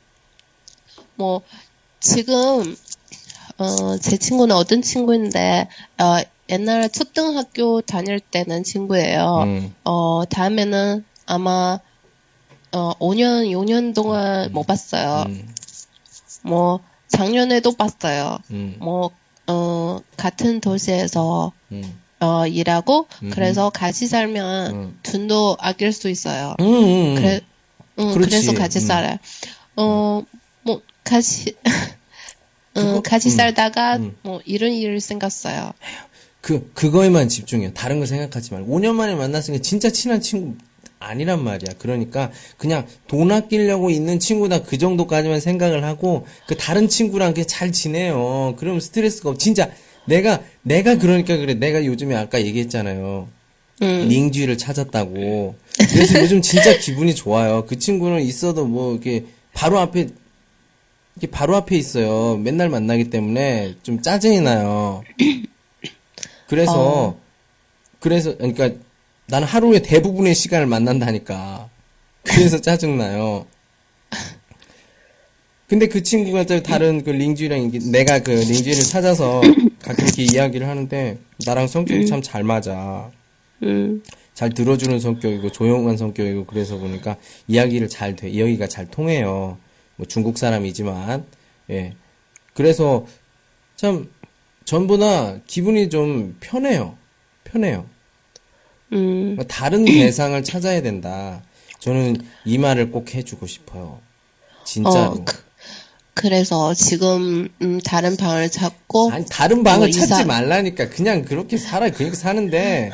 뭐, 지금, 어, 제 친구는 어떤 친구인데, 어, 옛날 초등학교 다닐 때는 친구예요. 음. 어, 다음에는 아마, 어, 5년, 6년 동안 못 봤어요. 음. 뭐, 작년에도 봤어요. 음. 뭐, 어, 같은 도시에서, 음. 어, 일하고, 음흠. 그래서 같이 살면 음. 돈도 아낄 수 있어요. 음, 음. 그래, 응, 그렇지. 그래서 같이 음. 살아요. 어, 뭐, 같이, 그거- 응, 같이 음. 살다가, 음. 뭐, 이런 일이 생겼어요. 그, 그거에만 집중해요. 다른 거 생각하지 말고. 5년 만에 만났으니까 진짜 친한 친구 아니란 말이야. 그러니까 그냥 돈 아끼려고 있는 친구다 그 정도까지만 생각을 하고 그 다른 친구랑 잘 지내요. 그러면 스트레스가 없. 진짜 내가, 내가 그러니까 그래. 내가 요즘에 아까 얘기했잖아요. 음. 링쥐를 찾았다고. 그래서 요즘 진짜 기분이 좋아요. 그 친구는 있어도 뭐 이렇게 바로 앞에 이게 바로 앞에 있어요. 맨날 만나기 때문에 좀 짜증이 나요. 그래서 어. 그래서 그러니까 나는 하루에 대부분의 시간을 만난다니까. 그래서 짜증 나요. 근데 그 친구가 저 다른 그 링쥐랑 내가 그 링쥐를 찾아서 가끔 이렇게 이야기를 하는데 나랑 성격이 참잘 맞아. 음, 잘 들어주는 성격이고 조용한 성격이고 그래서 보니까 이야기를 잘 돼, 이야기가 잘 통해요. 뭐 중국 사람이지만 예. 그래서 참 전보다 기분이 좀 편해요. 편해요. 음, 다른 대상을 찾아야 된다. 저는 이 말을 꼭 해주고 싶어요. 진짜로. 어, 그, 그래서 지금, 음, 다른 방을 찾고, 아니 다른 방을 뭐 찾지 이사- 말라니까 그냥 그렇게 살아 그렇게 사는데.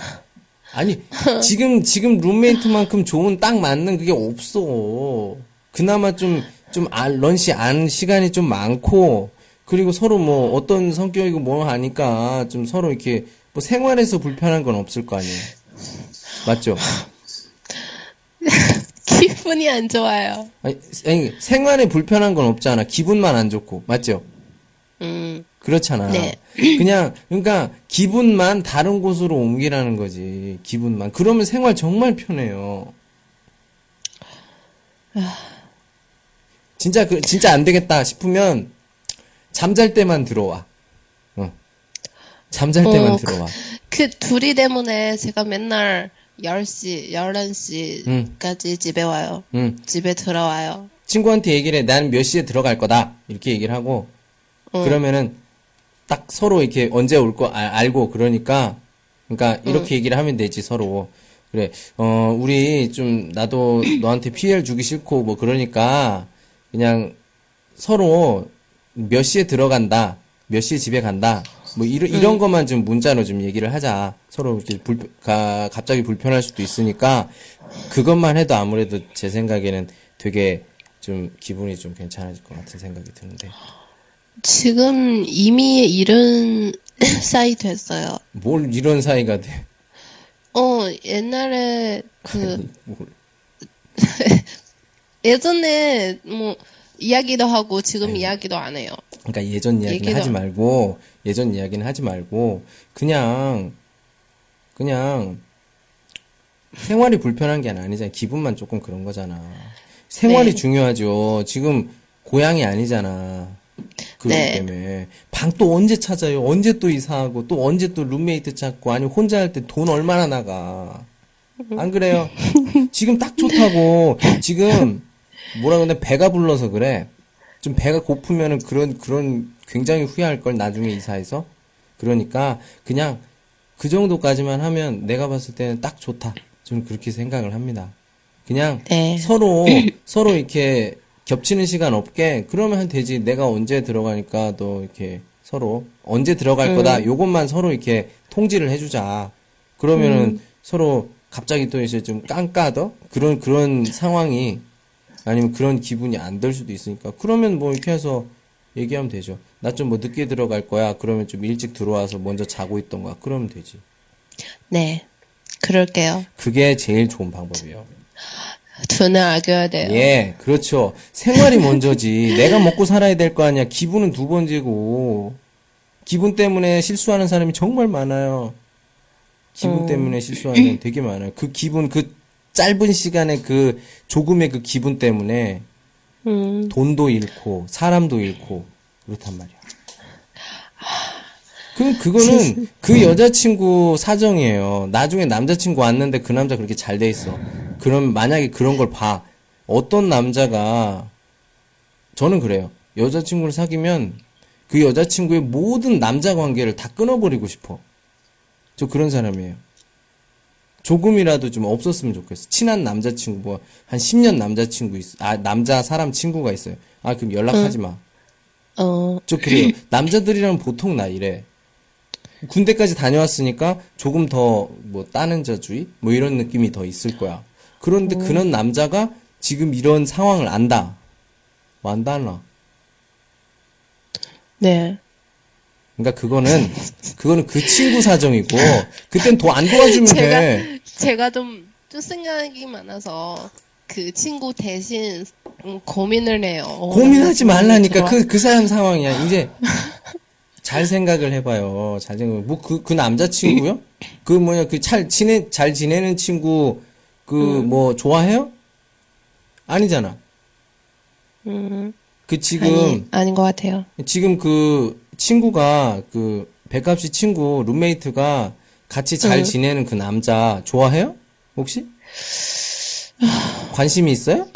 아니 지금 지금 룸메이트만큼 좋은 딱 맞는 그게 없어. 그나마 좀 좀 런시 안 시간이 좀 많고 그리고 서로 뭐 어떤 성격이고 뭐 하니까 좀 서로 이렇게 뭐 생활에서 불편한 건 없을 거 아니에요. 맞죠 기분이 안 좋아요. 아니, 아니 생활에 불편한 건 없잖아 기분만 안 좋고 맞죠 음, 그렇잖아. 네. 그냥 그러니까 기분만 다른 곳으로 옮기라는 거지. 기분만. 그러면 생활 정말 편해요. 진짜 그 진짜 안 되겠다 싶으면 잠잘 때만 들어와. 어. 잠잘 때만 어, 들어와. 그 둘이 때문에 제가 맨날 10시, 11시까지 집에 와요. 응. 집에 들어와요. 친구한테 얘기를 해. 난 몇 시에 들어갈 거다. 이렇게 얘기를 하고 응. 그러면은 딱 서로 이렇게 언제 올 거 알고 그러니까 그러니까 이렇게 얘기를 하면 되지 서로 그래, 어, 우리 좀, 나도 너한테 피해를 주기 싫고, 뭐, 그러니까, 그냥 서로 몇 시에 들어간다, 몇 시에 집에 간다, 뭐, 이런, 이런 것만 좀 문자로 좀 얘기를 하자. 서로 이렇게 불, 가, 갑자기 불편할 수도 있으니까, 그것만 해도 아무래도 제 생각에는 되게 좀 기분이 좀 괜찮아질 것 같은 생각이 드는데. 지금 이미 이런 사이 됐어요. 뭘 이런 사이가 돼. 어, 옛날에 그 뭘. 예전에 뭐 이야기도 하고 지금 이야기도 안 해요. 그러니까 예전 이야기는 하지 말고 예전 이야기는 하지 말고 그냥 그냥 생활이 불편한 게 아니잖아. 기분만 조금 그런 거잖아. 생활이 네. 중요하죠. 지금 고향이 아니잖아. 그렇기 네. 때문에 방 또 언제 찾아요? 언제 또 이사하고 또 언제 또 룸메이트 찾고 아니면 혼자 할 때 돈 얼마나 나가? 안 그래요? 지금 딱 좋다고 지금 뭐라 그러냐 배가 불러서 그래. 좀 배가 고프면은 그런 그런 굉장히 후회할 걸 나중에 이사해서 그러니까 그냥 그 정도까지만 하면 내가 봤을 때는 딱 좋다. 좀 그렇게 생각을 합니다. 그냥 네. 서로 서로 이렇게 겹치는 시간 없게 그러면 되지. 내가 언제 들어가니까 너 이렇게 서로 언제 들어갈 거다. 요것만 서로 이렇게 통지를 해주자. 그러면은 서로 갑자기 또 이제 좀 깐까더 그런 그런 상황이 아니면 그런 기분이 안 들 수도 있으니까 그러면 뭐 이렇게 해서 얘기하면 되죠. 나 좀 뭐 늦게 들어갈 거야. 그러면 좀 일찍 들어와서 먼저 자고 있던 거야. 그러면 되지. 네. 그럴게요. 그게 제일 좋은 방법이에요. 돈을 아껴야 돼요. 예, 그렇죠. 생활이 먼저지. 내가 먹고 살아야 될 거 아니야. 기분은 두 번째고. 기분 때문에 실수하는 사람이 정말 많아요. 기분 때문에 실수하는 되게 많아요. 그 기분, 그 짧은 시간에 그 조금의 그 기분 때문에 음, 돈도 잃고 사람도 잃고 그렇단 말이야. 그럼 그거는 그 여자친구 사정이에요. 나중에 남자친구 왔는데 그 남자 그렇게 잘 돼 있어. 그럼 만약에 그런 걸 봐. 어떤 남자가 저는 그래요. 여자친구를 사귀면 그 여자친구의 모든 남자 관계를 다 끊어버리고 싶어. 저 그런 사람이에요. 조금이라도 좀 없었으면 좋겠어. 친한 남자친구, 뭐, 한 10년 남자친구 있, 아, 남자 사람 친구가 있어요. 아, 그럼 연락하지 마. 어, 저 그래요. 남자들이랑 보통 나 이래. 군대까지 다녀왔으니까 조금 더 뭐 따는 자주의? 뭐 이런 느낌이 더 있을 거야. 그런데 그런 남자가 지금 이런 상황을 안다. 뭐 안다 나 네. 그러니까 그거는 그거는 그 친구 사정이고 그땐 더 안 도와주면 돼. 제가, 제가 좀, 좀 생각이 많아서, 그 친구 대신, 음, 고민을 해요. 어, 고민하지 말라니까. 그 그 사람 상황이야. 이제 잘 생각을 해봐요. 잘 생각. 뭐그 그 남자친구요? 그 뭐냐 그 잘 지내 잘 지내는 친구 그 뭐 좋아해요? 아니잖아. 음, 그 지금 아니, 아닌 것 같아요. 지금 그 친구가 그 백합 씨 친구 룸메이트가 같이 잘 응. 지내는 그 남자 좋아해요? 혹시? 관심이 있어요?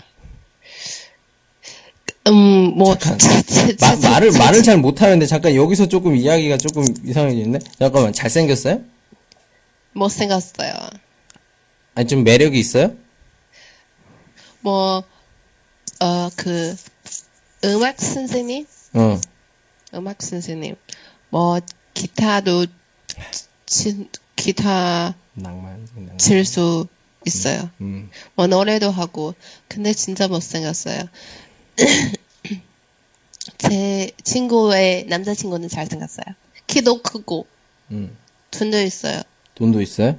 음, 뭐, 잠깐. 제- 제- 마- 제- 말을 제- 말을 잘 못하는데 잠깐 여기서 조금 이야기가 조금 이상해지는데 잠깐만 잘 생겼어요? 못 생겼어요. 아니 좀 매력이 있어요? 뭐, 어, 그, 음악 선생님? 어 음악 선생님. 뭐, 기타도, 치, 기타 낭만 낭만. 칠수 있어요. 음. 뭐, 노래도 하고. 근데 진짜 못생겼어요. 제 친구의 남자친구는 잘생겼어요. 키도 크고, 음. 돈도 있어요. 돈도 있어요?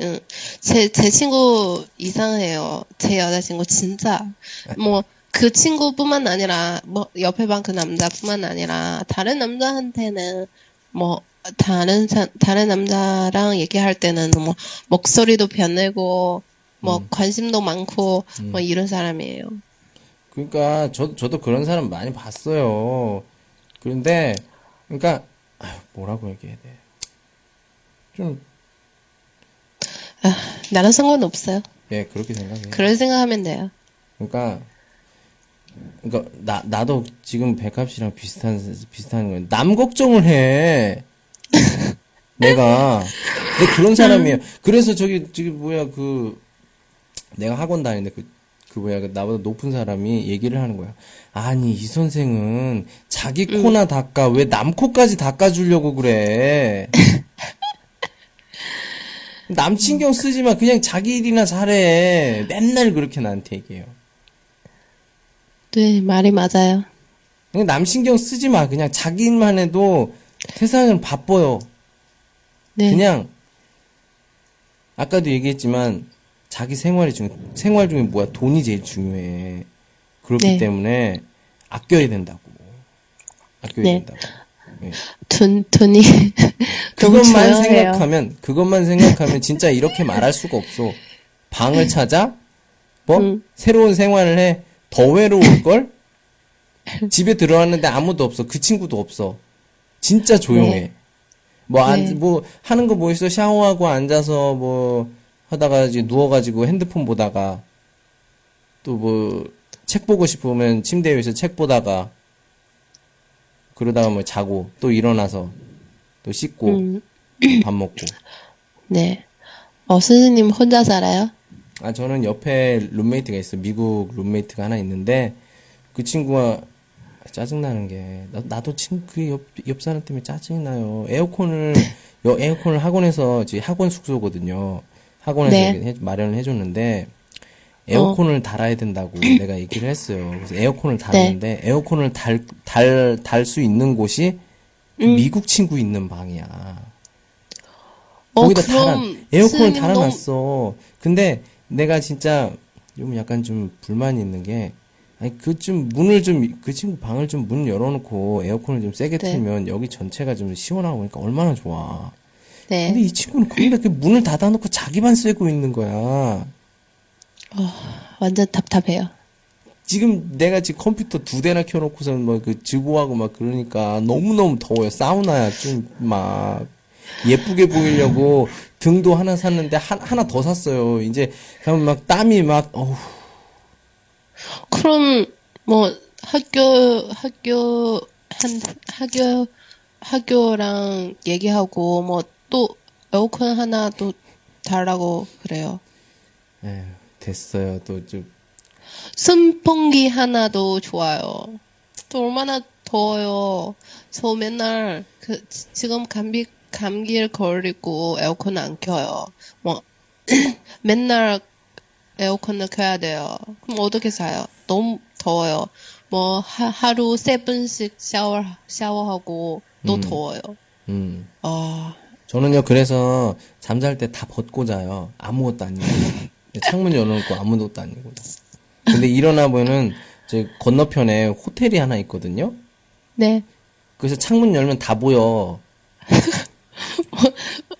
응. 제, 제 친구 이상해요. 제 여자친구 진짜. 뭐, 그 친구뿐만 아니라, 뭐, 옆에 방 그 남자뿐만 아니라, 다른 남자한테는, 뭐, 다른, 사- 다른 남자랑 얘기할 때는, 뭐, 목소리도 변내고, 뭐, 관심도 많고, 뭐, 이런 사람이에요. 그러니까 저 저도 그런 사람 많이 봤어요. 그런데 그러니까 아휴, 뭐라고 얘기해야 돼? 좀 나는 상관없어요. 예, 그렇게 생각해요. 그런 생각하면 돼요. 그러니까 그러니까 나 나도 지금 백합 씨랑 비슷한 비슷한 거예요. 남 걱정을 해. 내가 근데 그런 사람이에요. 그래서 저기 저기 뭐야 그 내가 학원 다니는데 그, 그 뭐야 그 나보다 높은 사람이 얘기를 하는 거야. 아니 이 선생은 자기 코나 닦아 왜 남 코까지 닦아주려고 그래. 남 신경 쓰지 마. 그냥 자기 일이나 잘해. 맨날 그렇게 나한테 얘기해요. 네, 말이 맞아요. 그냥 남 신경 쓰지 마. 그냥 자기 일만 해도 세상은 바빠요. 네. 그냥 아까도 얘기했지만 자기 생활이 중 생활 중에 뭐야 돈이 제일 중요해. 그렇기 네. 때문에 아껴야 된다고. 아껴야 네. 된다고. 예. 돈, 돈이 그것만. 생각하면 그것만 생각하면 진짜 이렇게 말할 수가 없어. 방을 찾아? 뭐 음. 새로운 생활을 해? 더 외로울 걸? 집에 들어왔는데 아무도 없어. 그 친구도 없어. 진짜 조용해. 네. 뭐, 안, 네. 뭐, 하는 거 뭐 있어? 샤워하고 앉아서 뭐, 하다가 이제 누워가지고 핸드폰 보다가, 또 뭐, 책 보고 싶으면 침대 위에서 책 보다가, 그러다가 뭐 자고, 또 일어나서, 또 씻고, 음, 밥 먹고. 네. 어, 선생님 혼자 살아요? 아, 저는 옆에 룸메이트가 있어. 미국 룸메이트가 하나 있는데, 그 친구가 짜증나는 게, 나, 나도 친, 그 옆, 옆 사람 때문에 짜증나요. 에어컨을, 여, 에어컨을 학원에서, 지금 학원 숙소거든요. 학원에서 네. 해- 마련을 해줬는데, 에어컨을 달아야 된다고 내가 얘기를 했어요. 그래서 에어컨을 달았는데, 에어컨을 달, 달, 달 수 있는 곳이 그 음. 미국 친구 있는 방이야. 어, 거기다 달아, 에어컨을 달아놨어. 근데 내가 진짜 좀 약간 좀 불만이 있는 게, 아니, 그 좀 문을 좀, 그 친구 방을 좀 문 열어놓고 에어컨을 좀 세게 네. 틀면 여기 전체가 좀 시원하고 그러니까 얼마나 좋아. 네. 근데 이 친구는 거기다 그 문을 닫아놓고 자기만 쐬고 있는 거야. 완전 답답해요. 지금 내가 지금 컴퓨터 두 대나 켜놓고선 뭐 그直보하고 막 그러니까 너무너무 더워요. 사우나야 좀 막 예쁘게 보이려고 등도 하나 샀는데 하, 하나 더 샀어요. 이제 그러면 막 땀이 막 어우 그럼 뭐 학교 학교 한 학교 학교랑 얘기하고 뭐 또 에어컨 하나 또 달라고 그래요. 에휴, 됐어요. 또 좀 선풍기 하나도 좋아요. 또 얼마나 더워요. 저 맨날 그 지- 지금 감기 감기를 걸리고 에어컨 안 켜요. 뭐 맨날 에어컨을 켜야 돼요. 그럼 어떻게 사요? 너무 더워요. 뭐 하, 하루 세 번씩 샤워 샤워하고 또 음. 더워요. 음. 아 저는요 그래서 잠잘 때 다 벗고 자요. 아무것도 안 입고 창문 열어놓고 아무것도 안 입고. 근데 일어나 보면은 제 건너편에 호텔이 하나 있거든요. 네. 그래서 창문 열면 다 보여.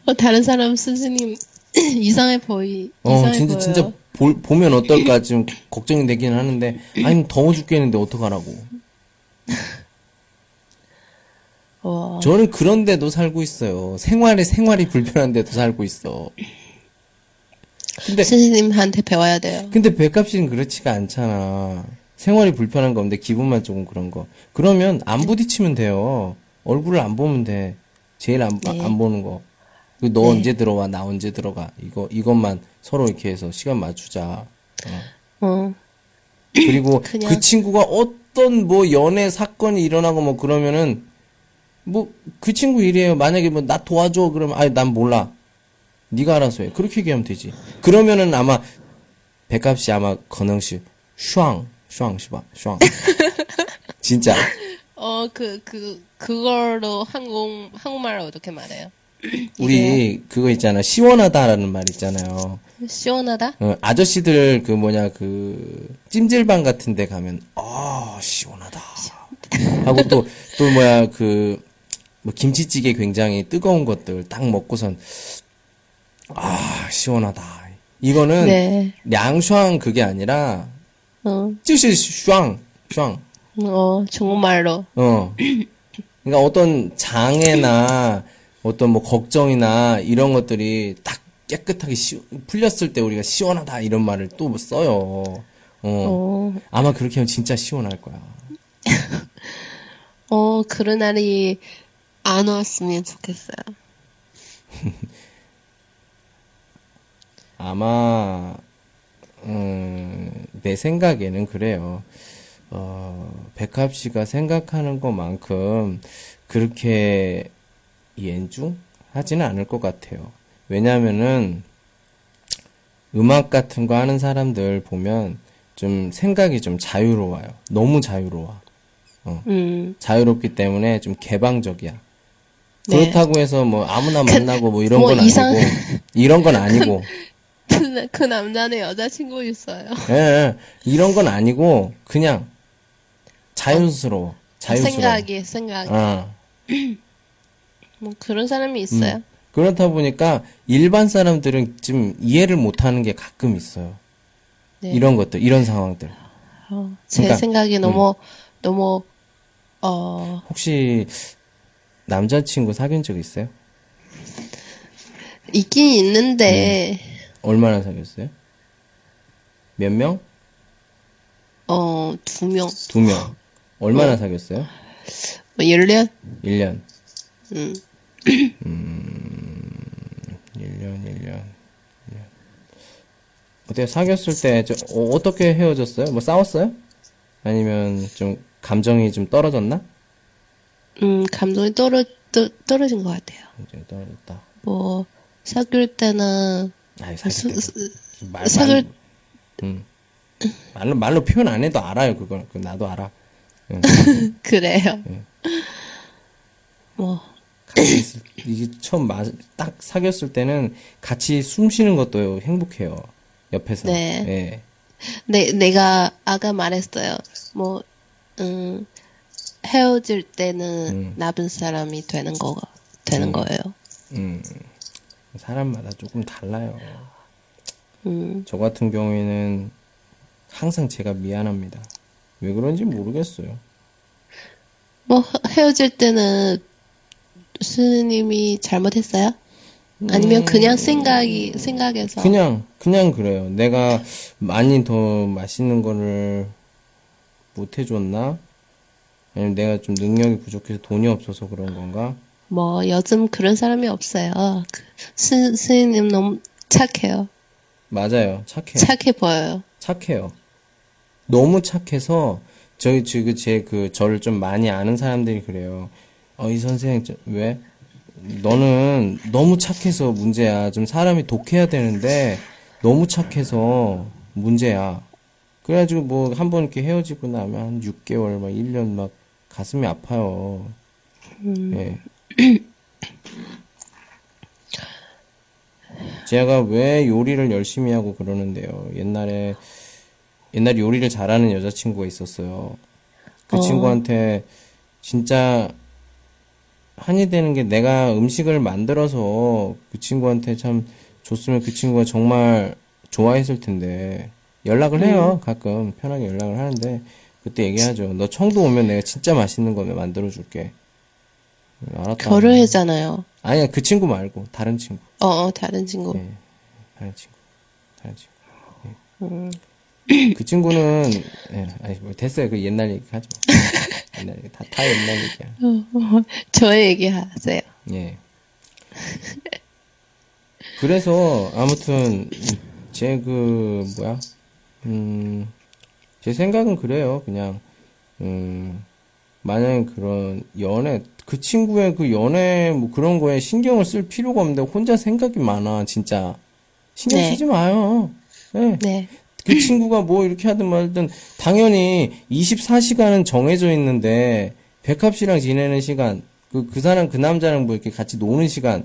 어, 다른 사람 스승님 이상해 보이 어, 이상해 진짜, 보여요. 진짜, 볼- 보면 어떨까 좀 걱정이 되긴 하는데, 아니, 더워 죽겠는데 어떡하라고. 와. 저는 그런데도 살고 있어요. 생활에 생활이 불편한데도 살고 있어. 근데, 선생님한테 배워야 돼요. 근데 배값이는 그렇지가 않잖아. 생활이 불편한 건데 기분만 조금 그런 거. 그러면 안 부딪히면 돼요. 얼굴을 안 보면 돼. 제일 안, 네. 안 보는 거. 그너 네. 언제 들어와, 나 언제 들어가. 이거, 이것만 서로 이렇게 해서 시간 맞추자. 어. 어. 그리고 그냥- 그 친구가 어떤 뭐 연애 사건이 일어나고 뭐 그러면은 뭐 그 친구 일이에요. 만약에 뭐 나 도와줘 그러면 아니 난 몰라. 네가 알아서 해. 그렇게 얘기하면 되지. 그러면은 아마 백합 씨 아마 건영 씨 슈앙 슈앙 씨바 슈앙 진짜 어, 그, 그, 그걸로 한국, 한국말로 어떻게 말해요? 우리 그거 있잖아 시원하다라는 말 있잖아요. 시원하다? 어, 아저씨들 그 뭐냐 그 찜질방 같은 데 가면 아 시원하다 하고 또 또 뭐야 그 뭐 김치찌개 굉장히 뜨거운 것들 딱 먹고선 아 시원하다 이거는 네. 량슈앙 그게 아니라 어, 就是슈앙 슈앙 어, 중국말로. 어 그러니까 어떤 장애나 어떤 뭐 걱정이나 이런 것들이 딱 깨끗하게 시, 풀렸을 때 우리가 시원하다 이런 말을 또 써요. 어. 어, 아마 그렇게 하면 진짜 시원할 거야. 어, 그런 날이 안 왔으면 좋겠어요. 아마 음, 내 생각에는 그래요. 어, 백합 씨가 생각하는 것만큼 그렇게 연중 하지는 않을 것 같아요. 왜냐면은 음악 같은 거 하는 사람들 보면 좀 생각이 좀 자유로워요. 너무 자유로워. 음, 자유롭기 때문에 좀 개방적이야. 네. 그렇다고 해서 뭐 아무나 만나고 뭐 이런 뭐 건 이상- 아니고 이런 건 아니고 그, 그 남자는 여자친구 있어요. 예, 예. 이런 건 아니고 그냥 자연스러워. 자유스러워. 생각이, 생각이. 아, 뭐 그런 사람이 있어요. 그렇다 보니까 일반 사람들은 좀 이해를 못하는 게 가끔 있어요. 네. 이런 것들, 이런 상황들. 어, 제 그러니까, 생각이 너무, 너무, 어, 혹시 남자친구 사귄 적 있어요? 있긴 있는데, 얼마나 사귀었어요? 몇 명? 어, 두 명, 두 명. 얼마나 사귀었어요? 뭐, 1년? 1년. 음, 1년, 1년. 어때요? 사귀었을 때, 저, 어, 떻게 헤어졌어요? 뭐 싸웠어요? 아니면 좀, 감정이 좀 떨어졌나? 음, 감정이 떨어, 떨, 떨어진 것 같아요. 감정이 떨어졌다. 뭐, 사귈 때는, 수, 사귈 때. 수, 말, 사귈- 말, 음. 말로, 말로 표현 안 해도 알아요, 그걸. 그 나도 알아. 응. 그래요. 예. 뭐, 같 이 이게 처음 마, 딱 사귀었을 때는 같이 숨 쉬는 것도 행복해요. 옆에서. 네. 예. 내, 내가 아까 말했어요. 뭐, 음, 헤어질 때는 음. 나쁜 사람이 되는 거, 되는 거예요. 음. 사람마다 조금 달라요. 음, 저 같은 경우에는 항상 제가 미안합니다. 왜 그런지 모르겠어요. 뭐, 헤어질 때는 스님이 잘못했어요? 아니면 그냥 생각이, 생각해서. 그냥, 그냥 그래요. 내가 많이 더 맛있는 거를 못 해줬나? 아니면 내가 좀 능력이 부족해서 돈이 없어서 그런 건가? 뭐, 요즘 그런 사람이 없어요. 그 스, 스님 너무 착해요. 맞아요. 착해요. 착해 보여요. 착해요. 너무 착해서 저희 지금 제 그 저를 좀 많이 아는 사람들이 그래요. 어, 이 선생 저- 왜? 너는 너무 착해서 문제야. 좀 사람이 독해야 되는데 너무 착해서 문제야. 그래가지고 뭐 한 번 이렇게 헤어지고 나면 한 6개월 막 1년 막 가슴이 아파요. 예. 제가 왜 요리를 열심히 하고 그러는데요. 옛날에 옛날에 요리를 잘하는 여자친구가 있었어요. 그 어. 친구한테 진짜 한이 되는 게 내가 음식을 만들어서 그 친구한테 참 줬으면 그 친구가 정말 좋아했을 텐데 연락을 해요. 가끔 편하게 연락을 하는데 그때 얘기하죠. 너 청도 오면 내가 진짜 맛있는 거 만들어 줄게. 알았다. 결혼했잖아요. 아니야 그 친구 말고 다른 친구. 어, 어, 다른 친구. 예, 다른 친구, 다른 친구. 예. 그 친구는 예, 아니 뭐 됐어요. 그 옛날 얘기 하지 마. 옛날 얘기 다, 다 옛날 얘기야. 저의 얘기 하세요. 예. 그래서 아무튼 제 그 뭐야, 음, 제 생각은 그래요. 그냥 음, 만약에 그런 연애 그 친구의 그 연애 뭐 그런 거에 신경을 쓸 필요가 없는데 혼자 생각이 많아 진짜 신경 네. 쓰지 마요. 예. 네. 그 친구가 뭐 이렇게 하든 말든 당연히 24시간은 정해져 있는데 백합 씨랑 지내는 시간 그, 그 사람 그 남자랑 뭐 이렇게 같이 노는 시간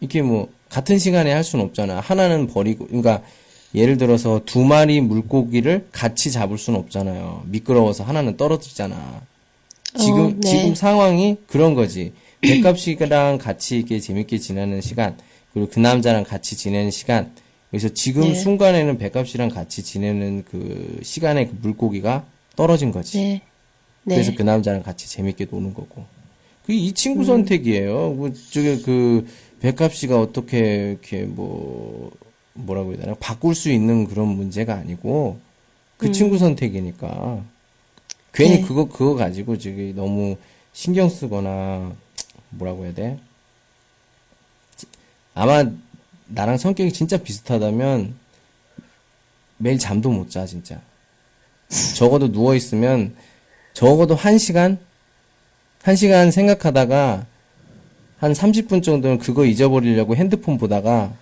이렇게 뭐 같은 시간에 할 수는 없잖아. 하나는 버리고 그러니까 예를 들어서 두 마리 물고기를 같이 잡을 수는 없잖아요. 미끄러워서 하나는 떨어지잖아. 지금 어, 네. 지금 상황이 그런 거지. 백합 씨랑 같이 이렇게 재밌게 지내는 시간 그리고 그 남자랑 같이 지내는 시간 그래서 지금 네. 순간에는 백합 씨랑 같이 지내는 그 시간에 그 물고기가 떨어진 거지. 네. 네. 그래서 그 남자랑 같이 재밌게 노는 거고. 그 이 친구 선택이에요. 뭐 저게 그 백합 씨가 어떻게 이렇게 뭐 뭐라고 해야 되나 바꿀 수 있는 그런 문제가 아니고 그 친구 선택이니까 괜히 네. 그거 그거 가지고 저기 너무 신경 쓰거나 뭐라고 해야 돼? 아마 나랑 성격이 진짜 비슷하다면 매일 잠도 못 자, 진짜. 적어도 누워있으면 적어도 한 시간? 한 시간 생각하다가 한 30분 정도는 그거 잊어버리려고 핸드폰 보다가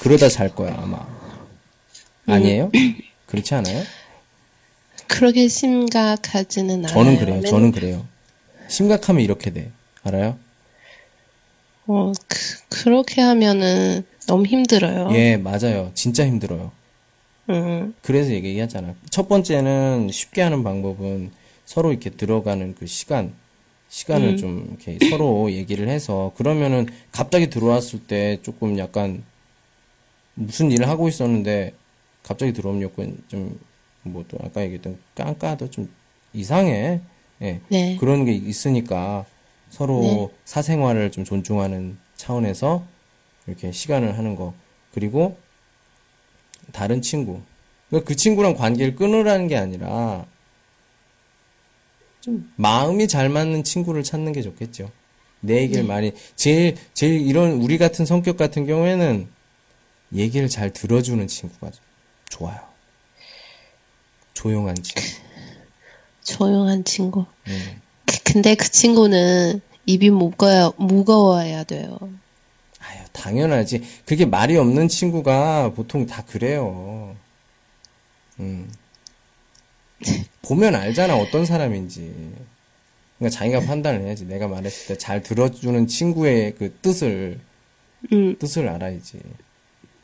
그러다 잘 거야, 아마. 아니에요? 그렇지 않아요? 그렇게 심각하지는 않아요. 저는 그래요. 맨- 저는 그래요. 심각하면 이렇게 돼. 알아요? 어, 그, 그렇게 하면은 너무 힘들어요. 예, 맞아요. 진짜 힘들어요. 음, 그래서 얘기하잖아. 첫 번째는 쉽게 하는 방법은 서로 이렇게 들어가는 그 시간, 시간을 좀 이렇게 서로 얘기를 해서 그러면은 갑자기 들어왔을 때 조금 약간 무슨 일을 하고 있었는데 갑자기 들어오면 약간 좀뭐 또 아까 얘기했던 깐까도 좀 이상해. 예. 네. 그런 게 있으니까 서로 네. 사생활을 좀 존중하는 차원에서 이렇게 시간을 하는 거. 그리고 다른 친구. 그러니까 그 친구랑 관계를 끊으라는 게 아니라 좀 마음이 잘 맞는 친구를 찾는 게 좋겠죠. 내 얘기를 많이 제일 제일 이런 우리 같은 성격 같은 경우에는 얘기를 잘 들어주는 친구가 좋아요. 조용한 친구. 조용한 친구. 음. 그- 근데 그 친구는 입이 무거워, 무거워야 돼요. 당연하지. 그게 말이 없는 친구가 보통 다 그래요. 음. 보면 알잖아, 어떤 사람인지. 그러니까 자기가 판단을 해야지. 내가 말했을 때 잘 들어주는 친구의 그 뜻을, 음, 뜻을 알아야지.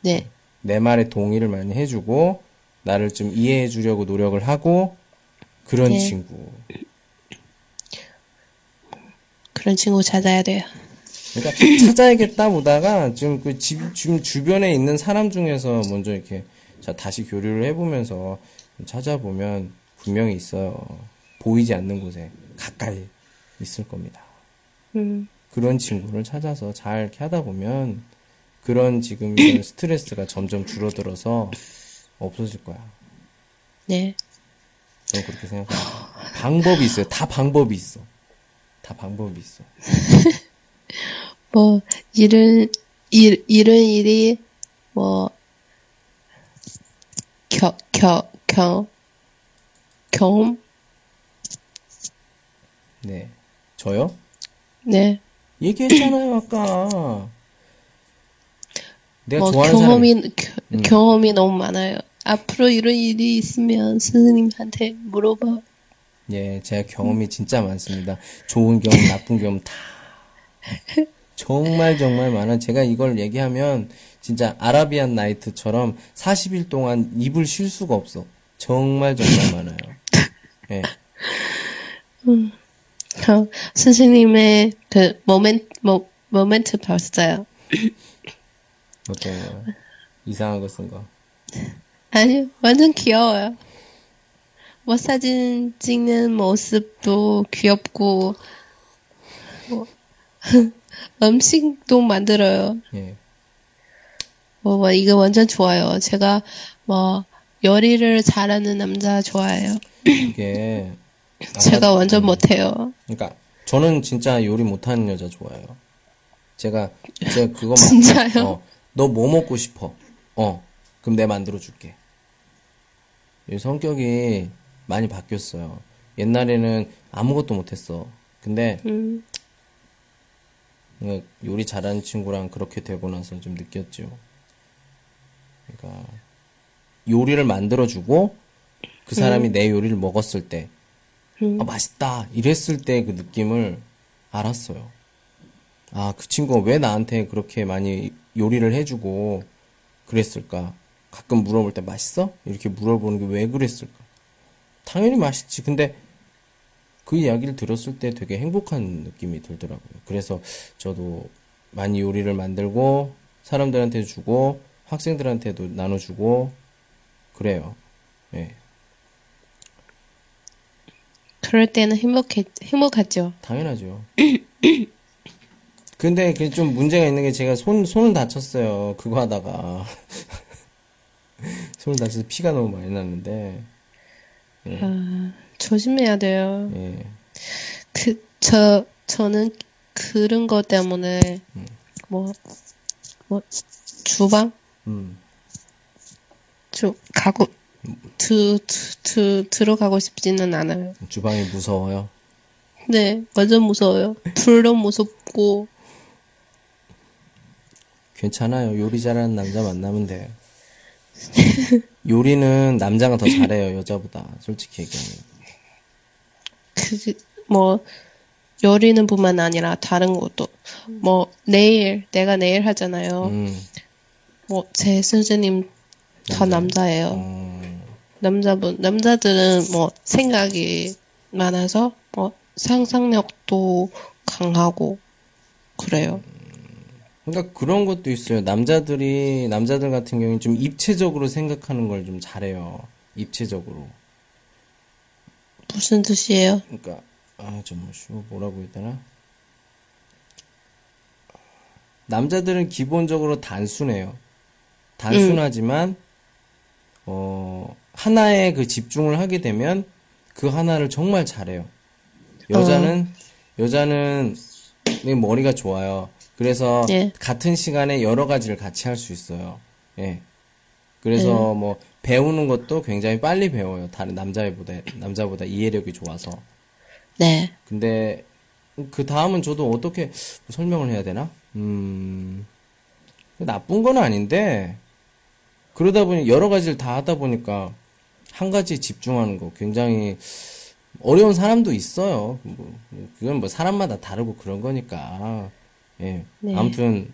네. 내 말에 동의를 많이 해주고, 나를 좀 이해해 주려고 노력을 하고, 그런 네. 친구. 그런 친구 찾아야 돼요. 그러니까 찾아야겠다 보다가 지금 그 집, 지금 주변에 있는 사람 중에서 먼저 이렇게 자, 다시 교류를 해보면서 찾아보면 분명히 있어요. 보이지 않는 곳에 가까이 있을 겁니다. 음, 그런 친구를 찾아서 잘 이렇게 하다 보면 그런 지금 이런 스트레스가 점점 줄어들어서 없어질 거야. 네. 저는 그렇게 생각합니다. 방법이 있어요. 다 방법이 있어. 다 방법이 있어. 뭐, 이런, 일, 이런 일이, 뭐, 겨, 겨, 겨, 경험? 네. 저요? 네. 얘기했잖아요, 아까. 내가 뭐, 좋아하는. 경험이, 겨- 경험이 너무 많아요. 앞으로 이런 일이 있으면 선생님한테 물어봐. 예, 제가 경험이 진짜 많습니다. 좋은 경험, 나쁜 경험 다. 정말 정말 많아. 제가 이걸 얘기하면 진짜 아라비안 나이트처럼 40일 동안 입을 쉴 수가 없어. 정말 정말 많아요. 예. 어, 선생님의 그 모멘, 모, 모멘트 봤어요. 어떤 거. 이상한 거 쓴 거. 아니, 완전 귀여워요. 뭐 사진 찍는 모습도 귀엽고, 뭐, 음식도 만들어요. 예. 뭐, 뭐, 이거 완전 좋아요. 제가 뭐, 요리를 잘하는 남자 좋아해요. 이게. 제가 완전 못해요. 그러니까 저는 진짜 요리 못하는 여자 좋아해요. 제가 제가 그거 막 진짜요? 어, 너뭐 먹고 싶어? 어, 그럼 내가 만들어 줄게. 이 성격이 많이 바뀌었어요. 옛날에는 아무것도 못했어. 근데 음, 그러니까 요리 잘하는 친구랑 그렇게 되고 나서 좀 느꼈죠. 그러니까 요리를 만들어 주고 그 사람이 내 요리를 먹었을 때 음. 아, 맛있다. 이랬을 때 그 느낌을 알았어요. 아, 그 친구가 왜 나한테 그렇게 많이 요리를 해주고 그랬을까? 가끔 물어볼 때 맛있어? 이렇게 물어보는 게 왜 그랬을까? 당연히 맛있지. 근데 그 이야기를 들었을 때 되게 행복한 느낌이 들더라고요. 그래서 저도 많이 요리를 만들고 사람들한테 주고 학생들한테도 나눠주고 그래요. 예. 그럴 때는 행복해, 행복하죠. 당연하죠. 근데 그좀 문제가 있는 게 제가 손, 손을 다쳤어요. 그거 하다가. 손을 다쳐서 피가 너무 많이 났는데, 아, 조심해야 돼요. 예. 그, 저, 저는 그런 것 때문에, 뭐, 뭐, 주방? 음. 주, 가고, 드, 드, 드, 들어가고 싶지는 않아요. 주방이 무서워요. 네, 완전 무서워요. 불도 무섭고, 괜찮아요. 요리 잘하는 남자 만나면 돼요. 요리는 남자가 더 잘해요, 여자보다. 솔직히 얘기하면. 그, 뭐, 요리는 뿐만 아니라 다른 것도. 뭐, 네일, 내가 네일 하잖아요. 음, 뭐, 제 선생님 다 남자예요. 어, 남자분, 남자들은 뭐, 생각이 많아서, 뭐, 상상력도 강하고, 그래요. 그러니까 그런 것도 있어요. 남자들이, 남자들 같은 경우는 좀 입체적으로 생각하는 걸 좀 잘해요. 입체적으로. 무슨 뜻이에요? 그러니까, 아, 좀, 쉬워, 뭐라고 해야 되나? 남자들은 기본적으로 단순해요. 단순하지만, 어, 하나에 그 집중을 하게 되면 그 하나를 정말 잘해요. 여자는, 여자는 내 머리가 좋아요. 그래서 예. 같은 시간에 여러 가지를 같이 할 수 있어요. 예. 그래서 뭐 배우는 것도 굉장히 빨리 배워요. 다른 남자보다 남자보다 이해력이 좋아서. 네. 근데 그 다음은 저도 어떻게 설명을 해야 되나? 음, 나쁜 건 아닌데 그러다 보니 여러 가지를 다 하다 보니까 한 가지에 집중하는 거 굉장히 어려운 사람도 있어요. 뭐, 그건 뭐 사람마다 다르고 그런 거니까. 예. 네. 아무튼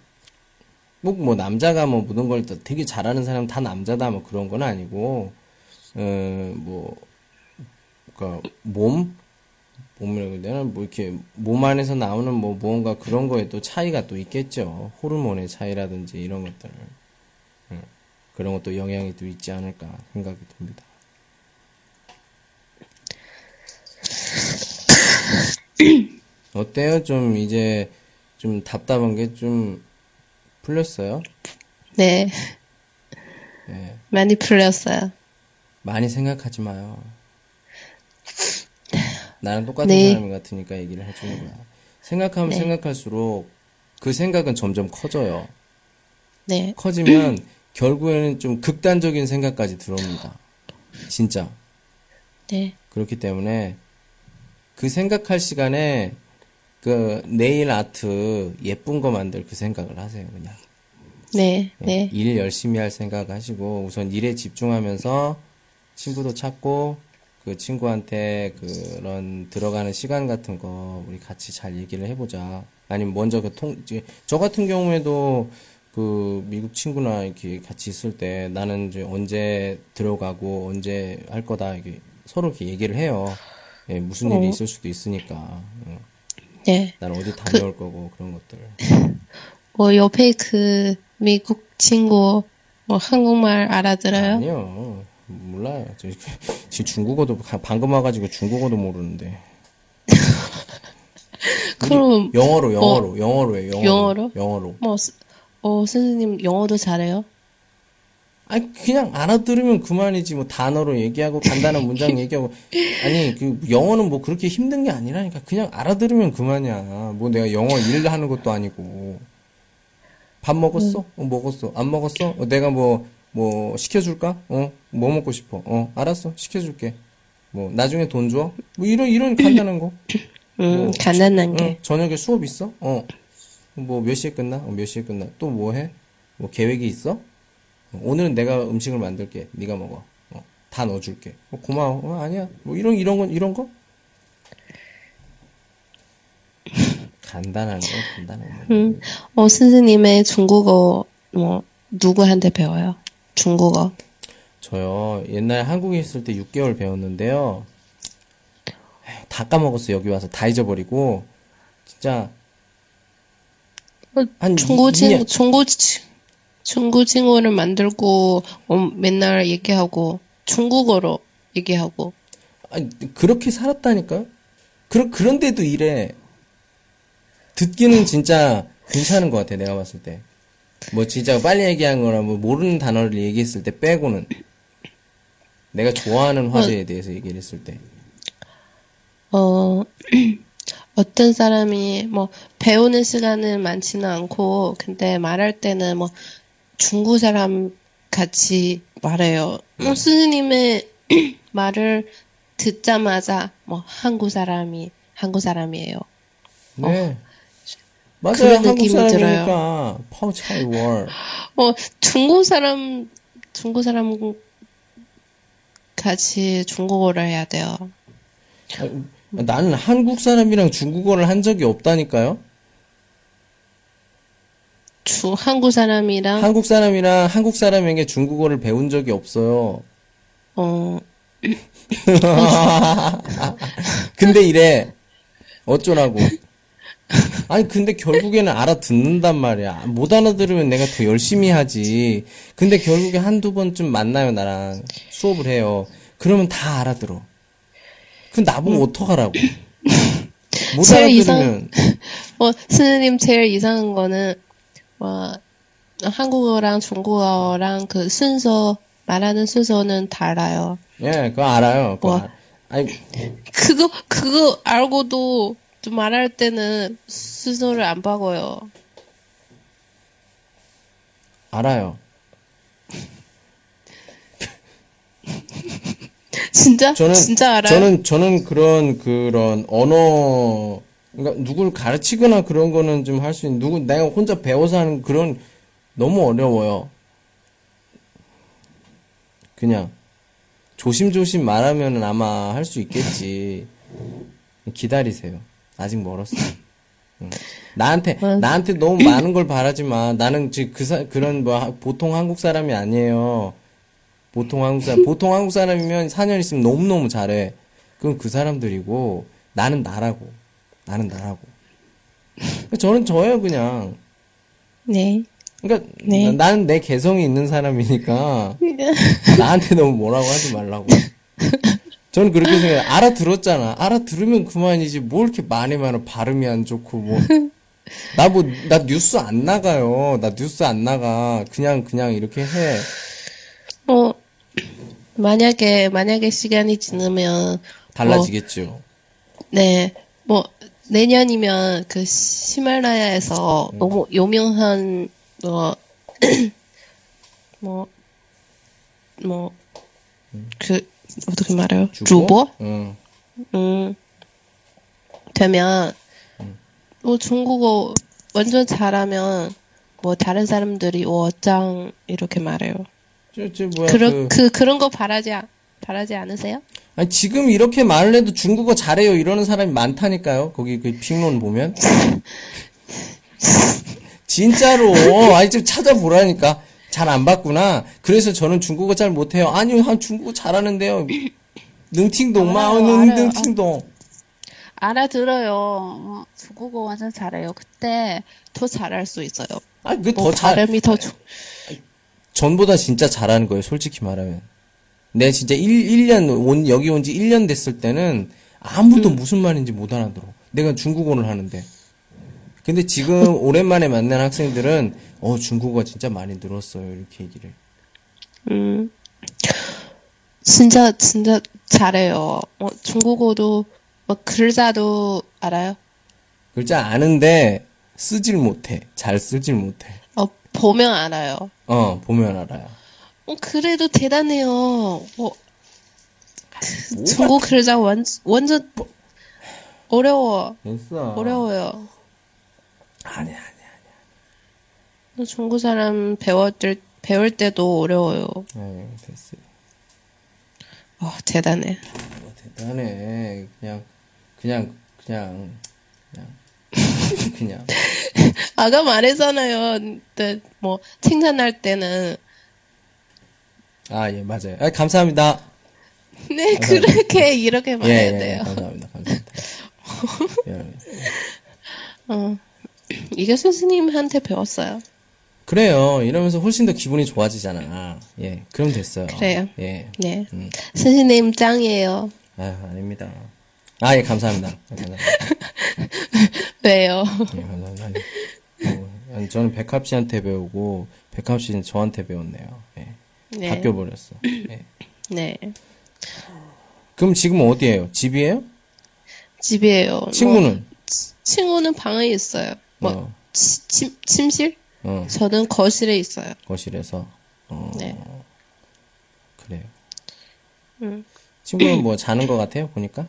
꼭 뭐 남자가 뭐 모든 걸다 되게 잘하는 사람 다 남자다 뭐 그런 건 아니고 어뭐 그러니까 몸 몸이라고 해야 되나? 뭐 이렇게 몸 안에서 나오는 뭐 무언가 그런 거에 또 차이가 또 있겠죠. 호르몬의 차이라든지 이런 것들. 음, 그런 것도 영향이 또 있지 않을까 생각이 듭니다. 어때요? 좀 이제 좀 답답한 게 좀 풀렸어요? 네. 예. 많이 풀렸어요. 많이 생각하지 마요. 나랑 똑같은 네. 사람이 같으니까 얘기를 해주는 거야. 생각하면 생각할수록 그 생각은 점점 커져요. 네. 커지면 결국에는 좀 극단적인 생각까지 들어옵니다. 진짜. 네. 그렇기 때문에 그 생각할 시간에 그 네일 아트 예쁜 거 만들 그 생각을 하세요, 그냥. 네. 예, 네. 일 열심히 할 생각 하시고 우선 일에 집중하면서 친구도 찾고 그 친구한테 그런 들어가는 시간 같은 거 우리 같이 잘 얘기를 해보자. 아니면 먼저 그 통, 저 같은 경우에도 그 미국 친구나 이렇게 같이 있을 때 나는 이제 언제 들어가고 언제 할 거다 이게 서로 이렇게 얘기를 해요. 예, 무슨 일이 어. 있을 수도 있으니까. 어, 네. 난 어디 다녀올 거고 그런 것들. 뭐, 옆에 그, 미국 친구, 뭐, 한국말 알아들어요? 아니요. 몰라요. 저 지금 중국어도 방금 와가지고 중국어도 모르는데. 그럼, 영어로 영어로 영어로 해요. 영어로. 영어로? 영어로. 뭐, 스- 어, 선생님 영어도 잘해요? 아니 그냥 알아들으면 그만이지 뭐 단어로 얘기하고 간단한 문장 얘기하고 아니 그 영어는 뭐 그렇게 힘든 게 아니라니까 그냥 알아들으면 그만이야. 뭐 내가 영어 일 하는 것도 아니고. 밥 먹었어? 어, 먹었어. 안 먹었어? 어, 내가 뭐, 뭐, 시켜줄까? 어, 뭐 먹고 싶어? 어, 알았어. 시켜줄게. 뭐, 나중에 돈 줘? 뭐, 이런, 이런 간단한 거. 음, 뭐, 간단한 게. 응, 저녁에 수업 있어? 어. 뭐 몇 시에 끝나? 어, 몇 시에 끝나? 또 뭐 해? 뭐 계획이 있어? 어, 오늘은 내가 음식을 만들게. 네가 먹어. 어, 다 넣어줄게. 어, 고마워. 어, 아니야. 뭐 이런 이런 건 이런 거? 간단한 거, 간단한 거. 음, 어, 선생님의 중국어, 뭐, 누구한테 배워요? 중국어. 저요 옛날 한국에 있을 때 6개월 배웠는데요. 다 까먹었어 여기 와서 다 잊어버리고 진짜 어, 한 친구, 이년- 중국, 치- 중국 친구를 만들고, 어, 맨날 얘기하고, 중국어로 얘기하고. 아니, 그렇게 살았다니까요? 그러, 그런데도 이래. 듣기는 진짜 괜찮은 것 같아, 내가 봤을 때. 뭐 진짜 빨리 얘기한 거나 뭐 모르는 단어를 얘기했을 때 빼고는. 내가 좋아하는 화제에 대해서 얘기를 했을 때. 어, 어떤 사람이 뭐 배우는 시간은 많지는 않고, 근데 말할 때는 뭐 중국 사람 같이 말해요. 네. 뭐 스님의 말을 듣자마자 뭐 한국 사람이 한국 사람이에요. 네. 맞아요. 그런 한국 사람이니까 파우차이 월. 어 중국 사람 중국 사람 같이 중국어를 해야 돼요. 나는 한국 사람이랑 중국어를 한 적이 없다니까요. 주 한국 사람이랑 한국 사람이랑 한국 사람에게 중국어를 배운 적이 없어요. 어 근데 이래. 어쩌라고. 아니, 근데 결국에는 알아듣는단 말이야. 못 알아들으면 내가 더 열심히 하지. 근데 결국에 한두 번쯤 만나요, 나랑. 수업을 해요. 그러면 다 알아들어. 그 나보고 어떡하라고. 못 제일 이상- 알아들으면. 어, 스님 제일 이상한 거는, 뭐, 한국어랑 중국어랑 그 순서, 말하는 순서는 달라요. 예, 그거 알아요. 그거 뭐. 알- 아니, 그거, 그거 알고도 좀 말할 때는 순서를 안 바꿔요. 알아요. 진짜? 저는 진짜 알아요? 저는 저는 그런 그런 언어 그러니까 누굴 가르치거나 그런 거는 좀 할 수 있는 누구 내가 혼자 배워서 하는 그런 너무 어려워요. 그냥 조심조심 말하면은 아마 할 수 있겠지. 기다리세요. 아직 멀었어. 응. 나한테. 나한테 너무 많은 걸 바라지 마. 나는 지금 그 사, 그런 뭐 하- 보통 한국 사람이 아니에요. 보통 한국 사람, 보통 한국 사람이면 4년 있으면 너무 너무 잘해. 그건 그 사람들이고, 나는 나라고. 나는 나라고. 저는 저예요, 그냥. 네. 그러니까, 네. 나- 나는 내 개성이 있는 사람이니까, 나한테 너무 뭐라고 하지 말라고. 저는 그렇게 생각해요. 알아들었잖아. 알아들으면 그만이지. 뭘 이렇게 많이 말해. 발음이 안 좋고, 뭐. 나 뭐, 나 뉴스 안 나가요. 나 뉴스 안 나가. 그냥, 그냥 이렇게 해. 어, 만약에, 만약에 시간이 지나면, 달라지겠죠. 네, 뭐, 내년이면 그 히말라야에서 너무 유명한, 어, 뭐, 뭐, 그, 어떻게 말해요? 주보? 응. 음, 되면, 뭐 중국어 완전 잘하면, 뭐 다른 사람들이 워짱 이렇게 말해요. 저, 저, 뭐야, 그런, 그, 그, 그런 거 바라지, 않- 바라지 않으세요? 아니, 지금 이렇게 말을 해도 중국어 잘해요. 이러는 사람이 많다니까요. 거기 그 핑론 보면. 진짜로. 아니, 좀 찾아보라니까. 잘 안 봤구나. 그래서 저는 중국어 잘 못해요. 아니요, 한 중국어 잘하는데요. 능팅동, 마, 알아요, 능, 알아요. 능팅동. 알아들어요. 어, 중국어 완전 잘해요. 그때 더 잘할 수 있어요. 아, 그게 뭐더 잘, 발음이 더 좋, 전보다 진짜 잘하는 거예요, 솔직히 말하면. 내 진짜 1, 1년, 온, 여기 온 지 1년 됐을 때는 아무도 무슨 말인지 못 알아들어. 내가 중국어를 하는데. 근데 지금 오랜만에 만난 학생들은, 어, 중국어 진짜 많이 늘었어요, 이렇게 얘기를. 음, 진짜, 진짜 잘해요. 어, 중국어도, 뭐 글자도 알아요? 글자 아는데, 쓰질 못해. 잘 쓰질 못해. 어, 보면 알아요. 어, 보면 알아요. 어, 그래도 대단해요. 뭐, 중국 글자 완, 완전 어려워. 됐어. 어려워요. 아니야, 아니야. 중국 사람 배울 때, 배울 때도 어려워요. 아유, 됐어. 와, 대단해. 뭐 대단해. 그냥, 그냥, 그냥, 그냥, 그냥. 아까 말했잖아요. 근데 뭐, 칭찬할 때는. 아, 예, 맞아요. 아, 감사합니다. 네, 그렇게, 이렇게 예, 말해야 예, 예, 돼요. 감사합니다. 감사합니다. 예. 어. 이게 스님한테 배웠어요. 그래요. 이러면서 훨씬 더 기분이 좋아지잖아. 예, 그럼 됐어요. 그래요. 예. 네. 음. 스님 짱이에요. 아, 아닙니다. 아, 예, 감사합니다. 예, 감사합니다. 왜요? 예, 감사합니다. 아니, 어, 아니, 저는 백합 씨한테 배우고, 백합 씨는 저한테 배웠네요. 예. 네. 바뀌어 버렸어. 예. 네. 그럼 지금 어디에요? 집이에요? 집이에요. 뭐, 친구는? 친구는 방에 있어요. 뭐, 어. 치- 침, 침실? 어, 저는 거실에 있어요. 거실에서. 어, 네. 그래요. 음. 친구는 뭐 자는 것 같아요, 보니까?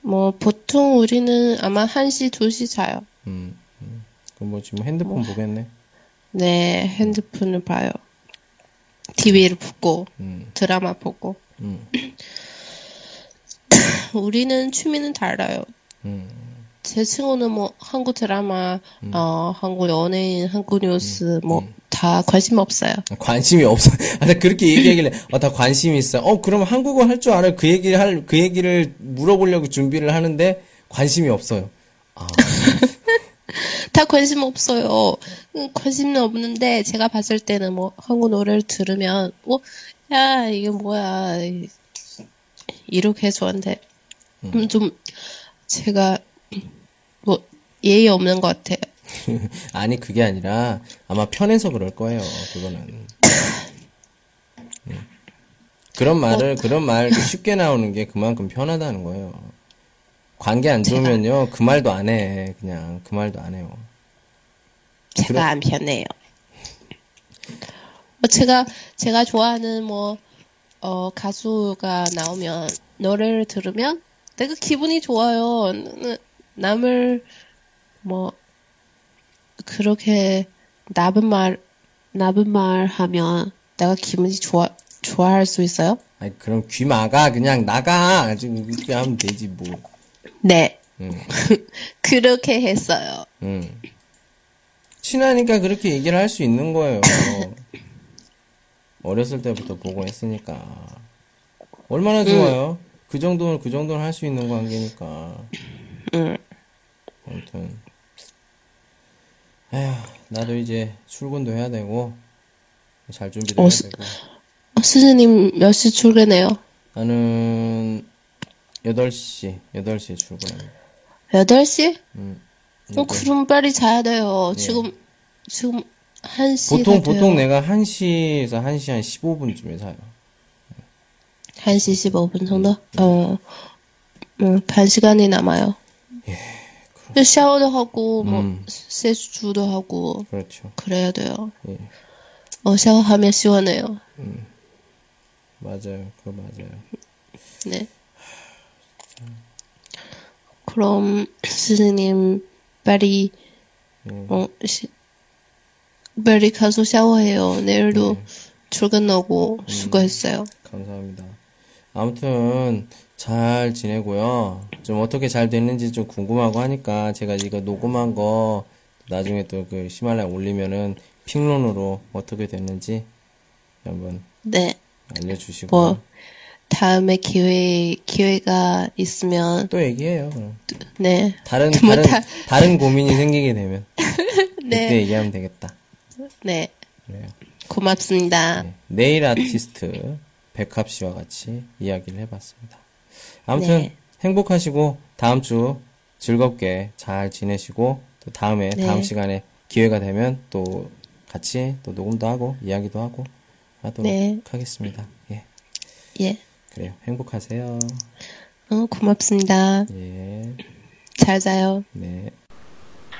뭐, 보통 우리는 아마 1시, 2시 자요. 음, 음. 그럼 뭐 지금 핸드폰 보겠네. 네, 핸드폰을 봐요. TV를 보고, 음, 드라마 보고. 음, 우리는 취미는 달라요. 음. 제 친구는 뭐, 한국 드라마, 어, 한국 연예인, 한국 뉴스, 뭐, 다 관심 없어요. 관심이 없어. 아, 나 그렇게 얘기하길래, 아, 다 관심 이 있어. 어, 그럼 한국어 할 줄 알아요? 그 얘기를 할, 그 얘기를 물어보려고 준비를 하는데, 관심이 없어요. 아, 다 관심 없어요. 음, 관심은 없는데 제가 봤을 때는 뭐 한국 노래를 들으면 뭐 야 이게 뭐야 이- 이렇게 저한테 음, 좀 제가 뭐 예의 없는 것 같아요. 아니, 그게 아니라, 아마 편해서 그럴 거예요, 그거는. 음. 그런 말을, 그런 말 쉽게 나오는 게 그만큼 편하다는 거예요. 관계 안 좋으면요, 그 말도 안 해. 그냥, 그 말도 안 해요. 제가 그래? 안 편해요. 뭐 제가 제가 좋아하는 뭐 어, 가수가 나오면 노래를 들으면 내가 기분이 좋아요. 나- 남을 뭐 그렇게 나쁜 말 나쁜 말 하면 내가 기분이 좋아 좋아할 수 있어요? 아니, 그럼 귀 막아. 그냥 나가. 지금 이렇게 하면 되지, 뭐. 네. 응. 그렇게 했어요. 응. 친하니까 그렇게 얘기를 할 수 있는 거예요. 어렸을 때부터 보고 했으니까. 얼마나 좋아요? 그 정도는, 그 정도는 할 수 있는 관계니까. 응. 아무튼. 에휴, 나도 이제 출근도 해야 되고, 잘 준비도 어, 해야 스- 되고. 어, 스즈님 몇 시 출근해요? 나는, 8시, 8시에 출근합니다. 8시? 음. 어, 그럼 빨리 자야 돼요. 지금, 지금, 1시. 보통, 보통 내가 1시에서 1시 한 15분쯤에 자요. 1시 15분 정도? 어, 음, 반 시간이 남아요. 샤워도 하고, 뭐, 음. 세수도 하고, 그렇죠. 그래야 돼요. 예. 어, 샤워하면 시원해요. 맞아요. 그거 맞아요. 네. 그럼, 스승님, 빨리, 예. 어, 시, 빨리 가서 샤워해요. 내일도 네. 출근하고 수고했어요. 감사합니다. 아무튼 잘 지내고요. 좀 어떻게 잘 됐는지 좀 궁금하고 하니까 제가 이거 녹음한 거 나중에 또그 히말라야 올리면은 핑론으로 어떻게 됐는지 한번 네. 알려주시고 뭐, 다음에 기회, 기회가 있으면, 또 얘기해요. 그럼. 네. 다른 뭐 다른 다- 다른 고민이 생기게 되면 그때 네. 얘기하면 되겠다. 네. 그래요. 고맙습니다. 네. 네일 아티스트 백합 씨와 같이 이야기를 해봤습니다. 아무튼 네. 행복하시고 다음 주 즐겁게 잘 지내시고 또 다음에 네. 다음 시간에 기회가 되면 또 같이 또 녹음도 하고 이야기도 하고 하도록 네. 하겠습니다. 예, 예. 그래요. 행복하세요. 어, 고맙습니다. 예. 잘 자요. 네.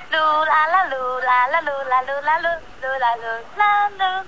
루라라 루라라 루라루라루 루라루라루라루